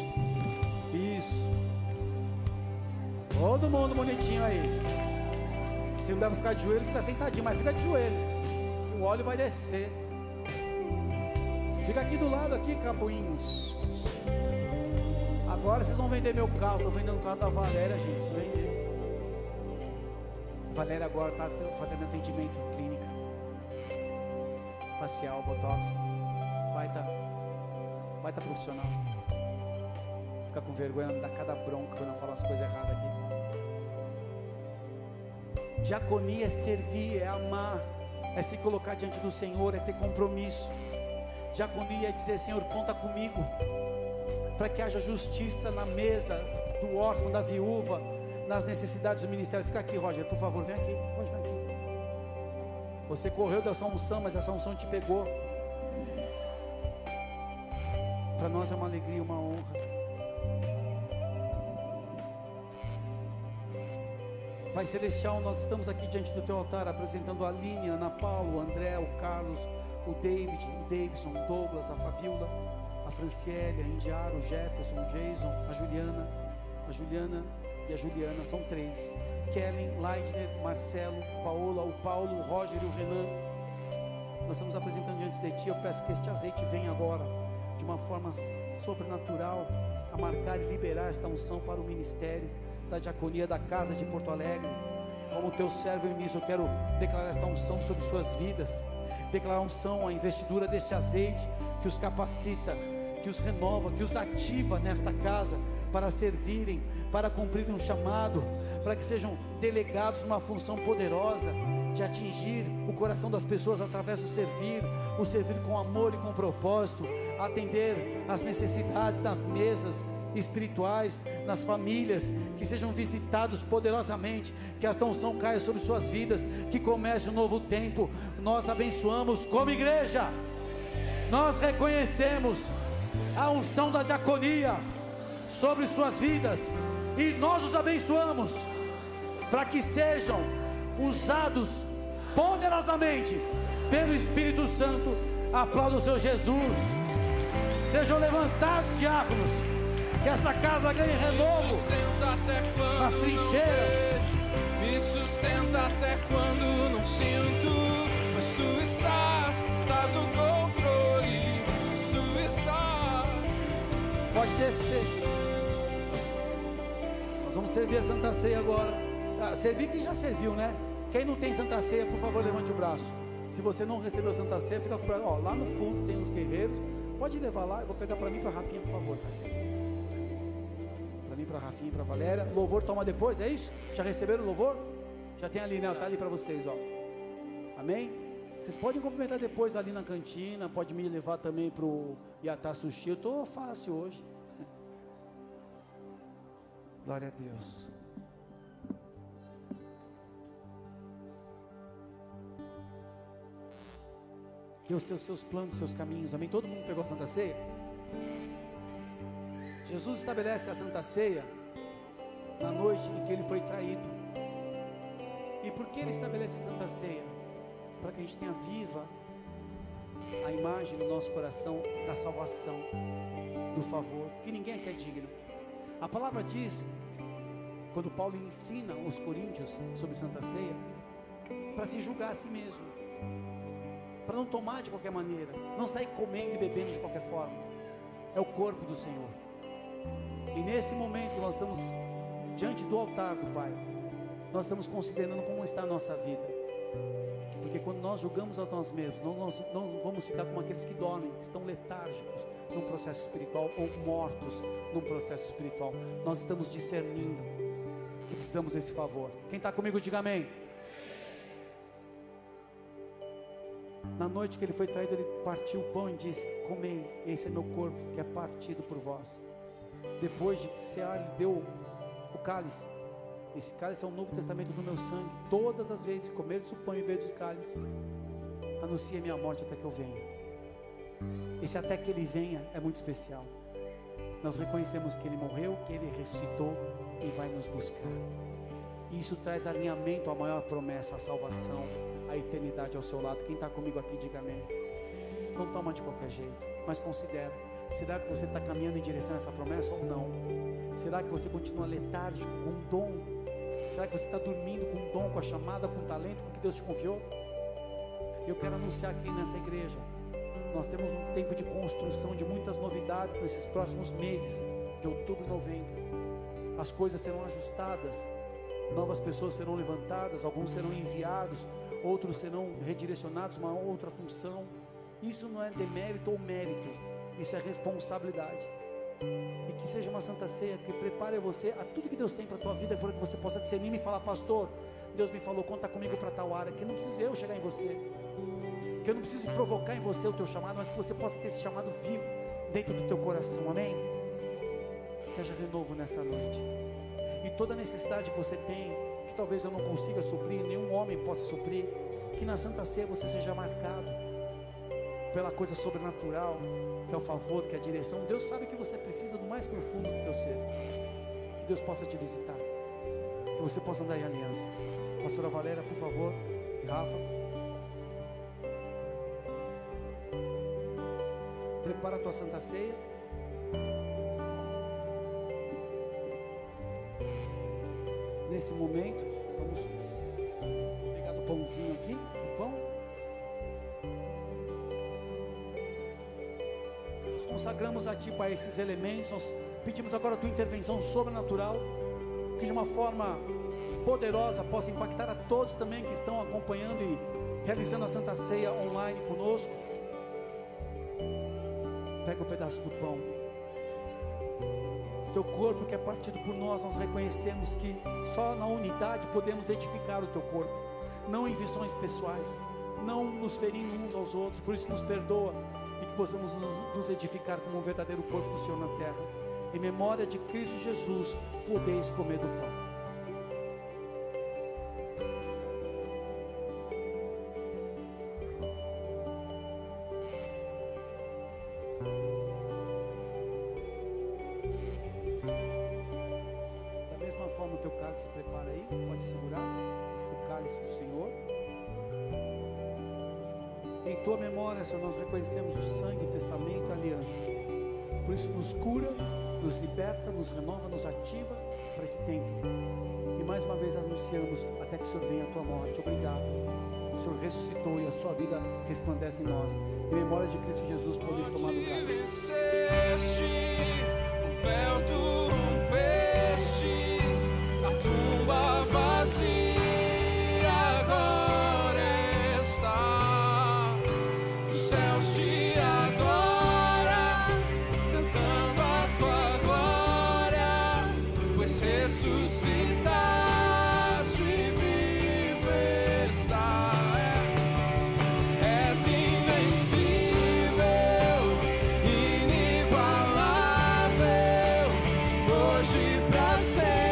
Isso. Todo mundo bonitinho aí. Se não deve ficar de joelho, fica sentadinho, mas fica de joelho. O óleo vai descer. Fica aqui do lado, aqui, cabuinhos. Agora vocês vão vender meu carro. Estou vendendo o carro da Valéria, gente. Vender. Valéria agora está fazendo atendimento clínica. Facial, botox. Vai estar. Tá, vai estar tá profissional. Fica com vergonha, dá cada bronca quando eu falo as coisas erradas aqui. Diaconia é servir, é amar, é se colocar diante do Senhor, é ter compromisso. Diaconia é dizer: Senhor, conta comigo para que haja justiça na mesa do órfão, da viúva, nas necessidades do ministério. Fica aqui, Roger, por favor, vem aqui. Pode vir aqui. Você correu dessa unção, mas essa unção te pegou. Para nós é uma alegria, uma honra. Pai Celestial, nós estamos aqui diante do teu altar apresentando a Aline, a Ana Paulo, o André, o Carlos, o David, o Davidson, o Douglas, a Fabiola a Franciele, a Indiara, o Jefferson, o Jason, a Juliana, a Juliana e a Juliana, são três. Kellen, Leidner, Marcelo, Paola, o Paulo, o Roger e o Renan. Nós estamos apresentando diante de Ti. Eu peço que este azeite venha agora, de uma forma sobrenatural, a marcar e liberar esta unção para o ministério da diaconia da Casa de Porto Alegre. Como teu servo ministro, eu quero declarar esta unção sobre suas vidas. Declarar unção, a investidura deste azeite que os capacita, que os renova, que os ativa nesta casa para servirem, para cumprirem um chamado, para que sejam delegados numa função poderosa de atingir o coração das pessoas através do servir, o servir com amor e com propósito, atender às necessidades das mesas espirituais, nas famílias, que sejam visitados poderosamente, que esta unção caia sobre suas vidas, que comece um novo tempo. Nós abençoamos como igreja. Nós reconhecemos a unção da diaconia sobre suas vidas e nós os abençoamos para que sejam usados poderosamente pelo Espírito Santo. Aplauda o seu Jesus. Sejam levantados, diáconos, Que essa casa ganhe renovo nas trincheiras. Me sustenta até quando não sinto. Pode descer. Nós vamos servir a Santa Ceia agora. Ah, servir quem já serviu, né? Quem não tem Santa Ceia, por favor, levante o braço. Se você não recebeu Santa Ceia, fica com. Ó, lá no fundo tem os guerreiros. Pode levar lá. Eu vou pegar para mim para Rafinha, por favor. Para mim, para Rafinha e para Valéria. Louvor toma depois, é isso? Já receberam o louvor? Já tem ali, né? Tá ali para vocês, ó. Amém? Vocês podem cumprimentar depois ali na cantina, pode me levar também pro Yatá Sushi. Eu tô fácil hoje. Glória a Deus. Deus tem os seus planos, os seus caminhos. Amém? Todo mundo pegou a Santa Ceia? Jesus estabelece a Santa Ceia na noite em que ele foi traído. E por que ele estabelece a Santa Ceia? Para que a gente tenha viva a imagem no nosso coração da salvação, do favor, porque ninguém aqui é digno. A palavra diz, quando Paulo ensina os coríntios sobre Santa Ceia, para se julgar a si mesmo, para não tomar de qualquer maneira, não sair comendo e bebendo de qualquer forma. É o corpo do Senhor. E nesse momento nós estamos diante do altar do Pai. Nós estamos considerando como está a nossa vida. Porque quando nós julgamos a nós mesmos, não, nós não vamos ficar como aqueles que dormem, que estão letárgicos num processo espiritual ou mortos num processo espiritual. Nós estamos discernindo que precisamos desse favor. Quem está comigo, diga amém. Na noite que ele foi traído, ele partiu o pão e disse: Comei, esse é meu corpo que é partido por vós. Depois de cear, ele deu o cálice. Esse cálice é o novo testamento do meu sangue. Todas as vezes que comerdes o pão e bebedes o cálice, anuncia minha morte até que eu venha. Esse até que ele venha é muito especial. Nós reconhecemos que ele morreu, que ele ressuscitou e vai nos buscar. E isso traz alinhamento à maior promessa, a salvação, a eternidade ao seu lado. Quem está comigo aqui, diga amém. Não toma de qualquer jeito, mas considera. Será que você está caminhando em direção a essa promessa ou não? Será que você continua letárgico com o dom? Será que você está dormindo com o dom, com a chamada, com o talento, com que Deus te confiou? Eu quero anunciar aqui nessa igreja. Nós temos um tempo de construção de muitas novidades nesses próximos meses, de outubro e novembro. As coisas serão ajustadas, novas pessoas serão levantadas, alguns serão enviados, outros serão redirecionados a uma outra função. Isso não é demérito ou mérito, isso é responsabilidade. E que seja uma santa ceia que prepare você a tudo que Deus tem para a tua vida, para que você possa discernir e falar, pastor, Deus me falou, conta comigo para tal área, que não precisa eu chegar em você, que eu não preciso provocar em você o teu chamado, mas que você possa ter esse chamado vivo dentro do teu coração, amém? Que haja renovo nessa noite. E toda necessidade que você tem, que talvez eu não consiga suprir, nenhum homem possa suprir, que na Santa Ceia você seja marcado pela coisa sobrenatural, que é o favor, que é a direção. Deus sabe que você precisa do mais profundo do teu ser. Que Deus possa te visitar. Que você possa andar em aliança. Pastora Valéria, por favor. Rafa. Prepara a tua Santa Ceia. Nesse momento, vamos pegar do pãozinho aqui, do pão. Nós consagramos a Ti, Pai, esses elementos. Nós pedimos agora a Tua intervenção sobrenatural, que de uma forma poderosa possa impactar a todos também que estão acompanhando e realizando a Santa Ceia online conosco. Pega o pedaço do pão. Teu corpo que é partido por nós, nós reconhecemos que só na unidade podemos edificar o teu corpo, não em visões pessoais, não nos ferindo uns aos outros, por isso nos perdoa e que possamos nos edificar como um verdadeiro corpo do Senhor na terra. Em memória de Cristo Jesus, podeis comer do pão. Nos renova, nos ativa para esse tempo. E mais uma vez anunciamos até que o Senhor venha a tua morte. Obrigado. O Senhor ressuscitou e a sua vida resplandece em nós. Em memória de Cristo Jesus, podeis tomar lugar. o véu tu a tumba vazia hoje pra sempre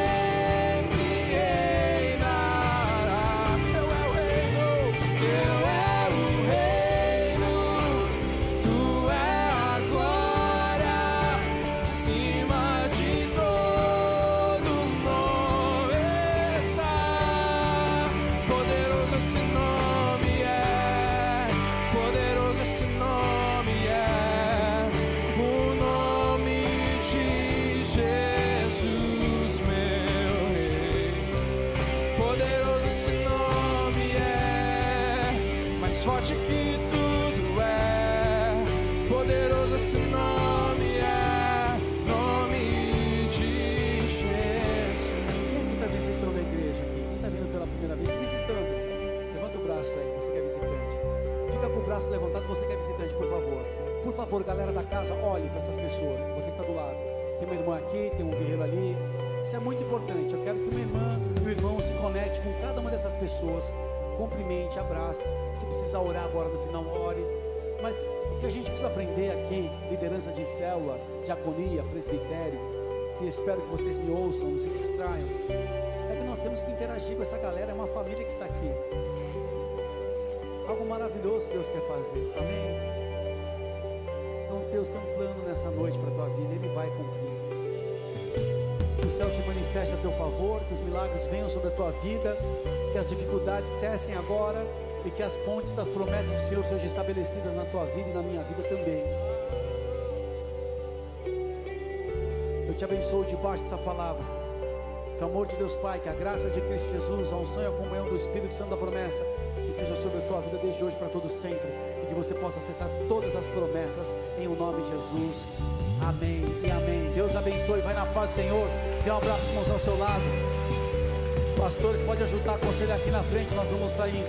liderança de célula, diaconia, presbitério, que espero que vocês me ouçam, não se distraiam, é que nós temos que interagir com essa galera, é uma família que está aqui. Algo maravilhoso que Deus quer fazer, amém? Então Deus tem um plano nessa noite para a tua vida, Ele vai cumprir. Que o céu se manifeste a teu favor, que os milagres venham sobre a tua vida, que as dificuldades cessem agora e que as pontes das promessas do Senhor sejam estabelecidas na tua vida e na minha vida também. Te abençoo debaixo dessa palavra. Que o amor de Deus Pai, que a graça de Cristo Jesus, a unção e a comunhão do Espírito Santo da promessa esteja sobre a tua vida desde hoje para todo sempre. E que você possa acessar todas as promessas em o nome de Jesus. Amém e amém. Deus abençoe. Vai na paz, Senhor. Dê um abraço, irmãos, ao seu lado. Pastores, pode ajudar aconselhar aqui na frente, nós vamos sair.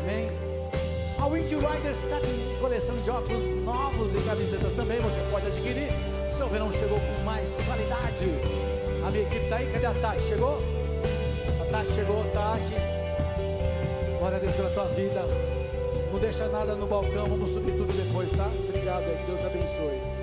Amém? A Wind Riders está com coleção de óculos novos e camisetas também, você pode adquirir. Seu verão chegou com mais qualidade. A minha equipe está aí, cadê a Tati? Chegou? A Tati chegou, Tati. Glória a Deus pela tua vida. Não deixa nada no balcão, vamos subir tudo depois, tá? Obrigado, Deus abençoe.